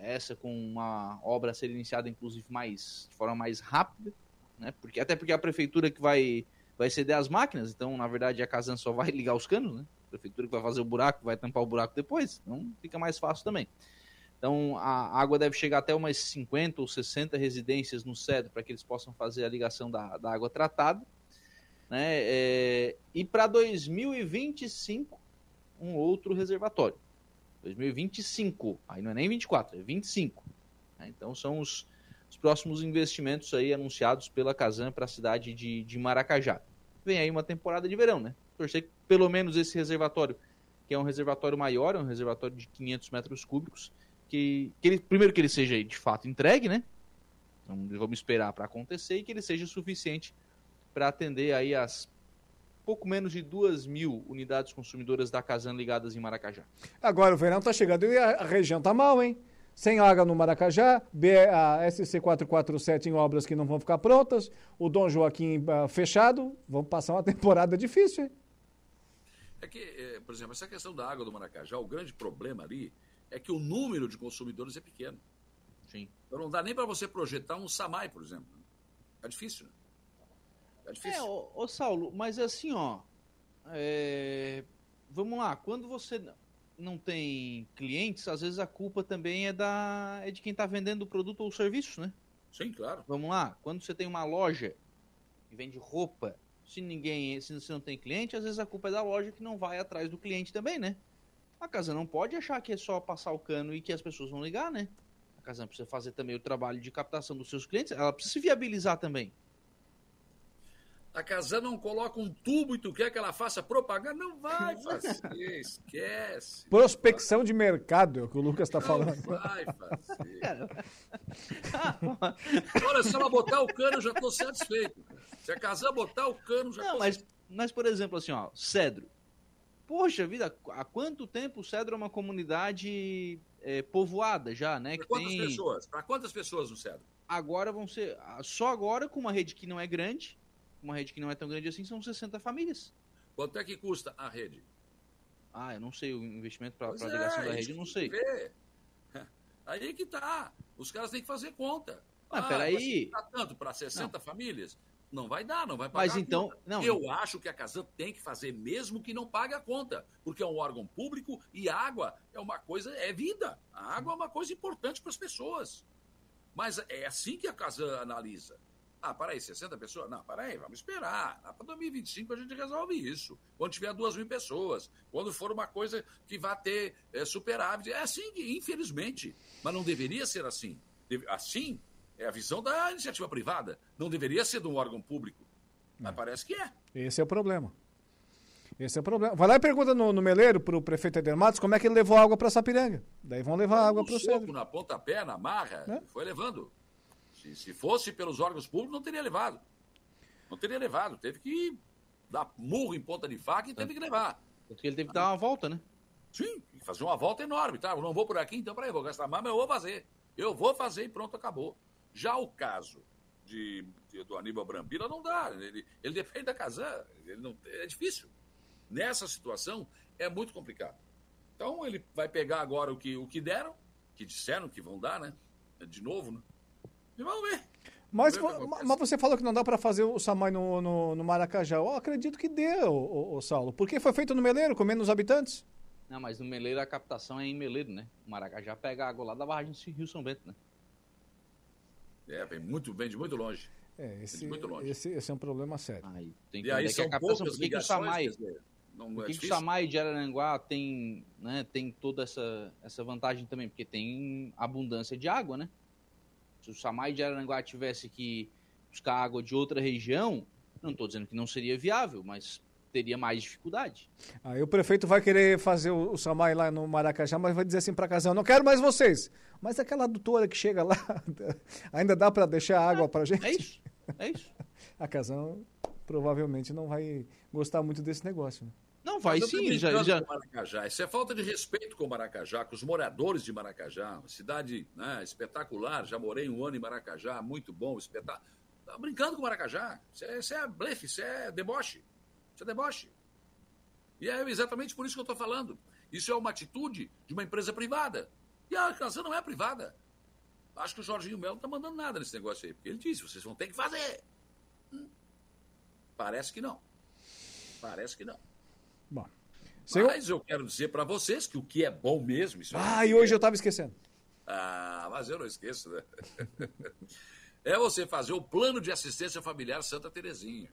Essa com uma obra a ser iniciada, inclusive, mais, de forma mais rápida. Né? Porque, até porque é a prefeitura que vai, vai ceder as máquinas, então, na verdade, a Casan só vai ligar os canos, né? A prefeitura que vai fazer o buraco, vai tampar o buraco depois. Então, fica mais fácil também. Então, a água deve chegar até umas 50 ou 60 residências no Cedro para que eles possam fazer a ligação da, da água tratada. Né? É, e para 2025, um outro reservatório. 2025, aí não é nem 24, é 25. né? Então, são os, os próximos investimentos aí anunciados pela Casan para a cidade de, de Maracajá. Vem aí uma temporada de verão, né? Torcer que pelo menos esse reservatório, que é um reservatório maior, é um reservatório de 500 metros cúbicos, que, que ele, primeiro que ele seja de fato entregue, né? Então, vamos esperar para acontecer e que ele seja suficiente para atender aí as pouco menos de duas mil unidades consumidoras da Casan ligadas em Maracajá. Agora o verão tá chegando e a, região tá mal, hein? Sem água no Maracajá, a SC 447 em obras que não vão ficar prontas, o Dom Joaquim ah, fechado, vamos passar uma temporada difícil, hein? É que, eh, por exemplo, essa questão da água do Maracajá, o grande problema ali é que o número de consumidores é pequeno. Sim. Então não dá nem para você projetar um SAMAI, por exemplo. É difícil, né? É difícil. É, ô, ô, Saulo, mas assim, ó. é, Vamos lá, quando você não tem clientes, às vezes a culpa também é, da... é de quem está vendendo o produto ou o serviço, né? Sim, claro. Vamos lá, quando você tem uma loja que vende roupa, se ninguém, se você não tem cliente, às vezes a culpa é da loja que não vai atrás do cliente também, né? A casa não pode achar que é só passar o cano e que as pessoas vão ligar, né? A casa precisa fazer também o trabalho de captação dos seus clientes, ela precisa se viabilizar também. A Casan não coloca um tubo e tu quer que ela faça propaganda? Não vai fazer, esquece. Prospecção de mercado, é o que o Lucas está falando. Vai fazer. Olha, se ela botar o cano, eu já estou satisfeito. Se a Casan botar o cano, já Não, tô mas, mas, por exemplo, assim, ó, Cedro. Poxa vida, há quanto tempo o Cedro é uma comunidade é, povoada já, né? Para Que quantas tem... pessoas? Para quantas pessoas no Cedro? Agora vão ser. Só agora, com uma rede que não é grande, uma rede que não é tão grande assim, são 60 famílias. Quanto é que custa a rede? Ah, eu não sei o investimento para a ligação é, da rede, eu não sei. ver. Aí que tá. Os caras têm que fazer conta. Ah, peraí. vai custar tanto para 60 famílias? Não vai dar, não vai pagar. Mas então- conta. não. Eu acho que a Casan tem que fazer mesmo que não pague a conta, porque é um órgão público e água é uma coisa, é vida. A água é uma coisa importante para as pessoas. Mas é assim que a Casan analisa. Ah, para aí, 60 pessoas? Não, para aí, vamos esperar. Para 2025 a gente resolve isso. Quando tiver duas mil pessoas. Quando for uma coisa que vai ter é, superávit. É assim, infelizmente. Mas não deveria ser assim. Assim é a visão da iniciativa privada. Não deveria ser de um órgão público. Mas parece que é. Esse é o problema. Esse é o problema. Vai lá e pergunta no, no Meleiro, pro prefeito Eder Matos, como é que ele levou água para Sapiranga. Daí vão levar água para o centro. na pontapé, na marra, É. foi levando. Se, se fosse pelos órgãos públicos, não teria levado. Não teria levado. Teve que dar murro em ponta de faca e teve que levar. Porque ele teve que dar uma volta, né? Sim, fazer uma volta enorme, tá? Eu não vou por aqui, então peraí, vou gastar mais, mas eu vou fazer. Eu vou fazer e pronto, acabou. Já o caso de, de- do Aníbal Brambila não dá. Ele, ele depende da Casan. Ele não, é difícil. Nessa situação, é muito complicado. Então ele vai pegar agora o que, o que deram, que disseram que vão dar, né? De novo, né? E vamos ver. Mas, Vamos ver que mas você falou que não dá para fazer o Samai no, no, no Maracajá. Eu acredito que deu, ô, ô, Saulo. Porque foi feito no Meleiro, com menos habitantes. Não, mas no Meleiro a captação é em Meleiro, né? O Maracajá pega a água lá da barragem de Rio São Bento, né? É, vem muito, vem de muito longe. É, Vem esse, de muito longe. esse, esse é um problema sério. Aí, tem E aí é que é são a captação? poucas Por que, que o ligações, Samai, não por é que, que o. Samai de Araranguá tem, né, tem toda essa, essa vantagem também? Porque tem abundância de água, né? Se o Samai de Araranguá tivesse que buscar água de outra região, não estou dizendo que não seria viável, mas teria mais dificuldade. Aí o prefeito vai querer fazer o, o Samai lá no Maracajá, mas vai dizer assim para casal, não quero mais vocês. Mas aquela adutora que chega lá, ainda dá para deixar água para gente? É isso, é isso. A casal provavelmente não vai gostar muito desse negócio. né? Não, vai sim, já, já... Maracajá. Isso é falta de respeito com Maracajá, com os moradores de Maracajá. Uma cidade né, espetacular. Já morei um ano em Maracajá, muito bom, espetáculo. Tá brincando com Maracajá. Isso é, isso é blefe, isso é deboche. Isso é deboche. E é exatamente por isso que eu estou falando. Isso é uma atitude de uma empresa privada. E a canção não é privada. Acho que o Jorginho Melo não está mandando nada nesse negócio aí. Porque ele disse, vocês vão ter que fazer. Hum. Parece que não. Parece que não. Bom. Mas eu quero dizer para vocês que o que é bom mesmo. Isso Ah, e hoje eu estava esquecendo. Ah, mas eu não esqueço, né? é você fazer o plano de assistência familiar Santa Terezinha.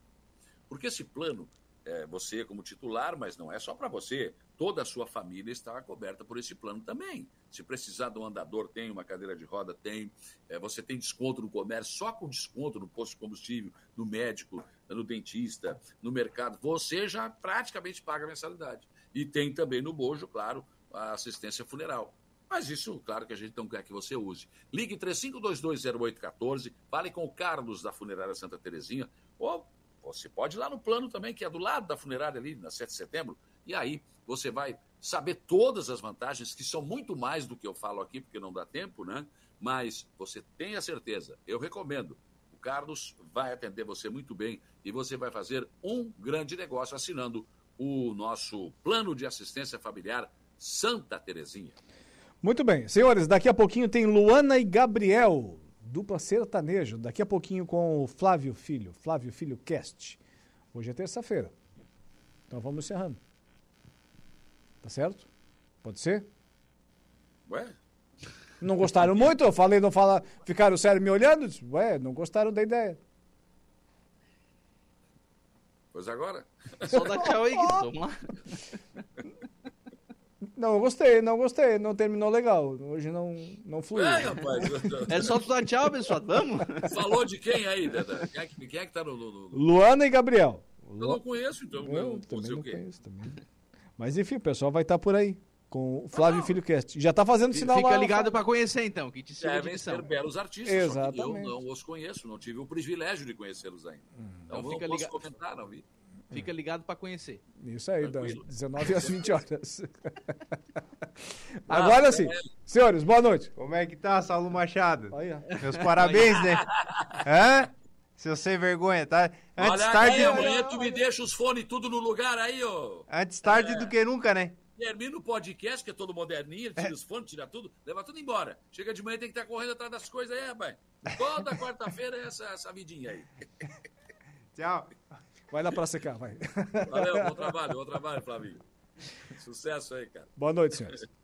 Porque esse plano, é você como titular, mas não é só para você. Toda a sua família está coberta por esse plano também. Se precisar de um andador, tem, uma cadeira de roda, tem. É, você tem desconto no comércio, só com desconto no posto de combustível, no médico, no dentista, no mercado. Você já praticamente paga a mensalidade. E tem também no bojo, claro, a assistência funeral. Mas isso, claro que a gente não quer que você use. Ligue 35220814, fale com o Carlos da Funerária Santa Terezinha, ou você pode ir lá no plano também, que é do lado da funerária ali, na 7 de setembro, e aí você vai saber todas as vantagens, que são muito mais do que eu falo aqui, porque não dá tempo, né? Mas você tenha certeza, eu recomendo. Carlos vai atender você muito bem e você vai fazer um grande negócio assinando o nosso plano de assistência familiar Santa Terezinha. Muito bem. Senhores, daqui a pouquinho tem Luana e Gabriel, dupla sertanejo. Daqui a pouquinho com o Flávio Filho, Flávio Filho Cast. Hoje é terça-feira. Então vamos encerrando. Tá certo? Pode ser? Ué? Não gostaram muito? Eu falei, não fala. Ficaram sério me olhando? Ué, não gostaram da ideia. Pois agora. Só dá tchau aí. Vamos lá. Não, eu gostei, não gostei, não terminou legal. Hoje não, não fluiu. É, rapaz. É só tu dar tchau, pessoal. Vamos? Falou de quem aí, Deda? Quem é que, quem é que tá no, no- no- Luana e Gabriel. Eu não conheço, então. Eu Eu, também sei o não quê. conheço também. Mas enfim, o pessoal vai estar por aí com o Flávio Filho Cast. Já tá fazendo sinal Fica lá. ligado pra conhecer, então, que te Devem ser belos artistas, Exatamente. eu não os conheço, não tive o privilégio de conhecê-los ainda. Então, Então não fica posso liga- comentar, não vi. Fica ligado pra conhecer. Isso aí, das Tranquilo. 19 às 20 horas. Agora sim. Senhores, boa noite. Como é que tá, Saulo Machado? Aí, ó. Meus parabéns, né? Hã? Seu sem vergonha, tá? Antes Olha tarde, aí, amanhã tu me deixa os fones tudo no lugar aí, ô. antes tarde do que nunca, né? Termina o podcast, que é todo moderninho, ele tira os fones, tira tudo, leva tudo embora. Chega de manhã tem que estar correndo atrás das coisas aí, rapaz. Toda quarta-feira é essa, essa vidinha aí. Tchau. Vai lá pra secar, vai. Valeu, bom trabalho, bom trabalho, Flavinho. Sucesso aí, cara. Boa noite, senhores.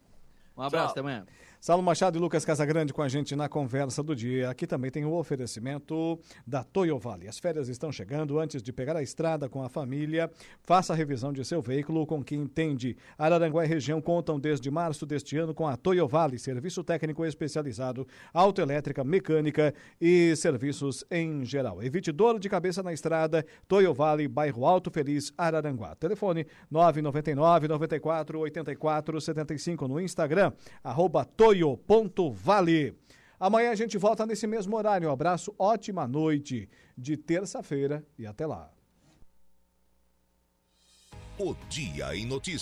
Um abraço, Tchau. até amanhã. Saulo Machado e Lucas Casagrande com a gente na conversa do dia. Aqui também tem o oferecimento da Toyo Vale. As férias estão chegando. Antes de pegar a estrada com a família, faça a revisão de seu veículo com quem entende. Araranguá e região contam desde março deste ano com a Toyo Vale, serviço técnico especializado, autoelétrica, mecânica e serviços em geral. Evite dor de cabeça na estrada. Toyo Vale, bairro Alto Feliz, Araranguá. Telefone 999 94 84 75 no Instagram, arroba toyo.vale. Amanhã a gente volta nesse mesmo horário. Um abraço, ótima noite de terça-feira e até lá. O Dia em Notícias.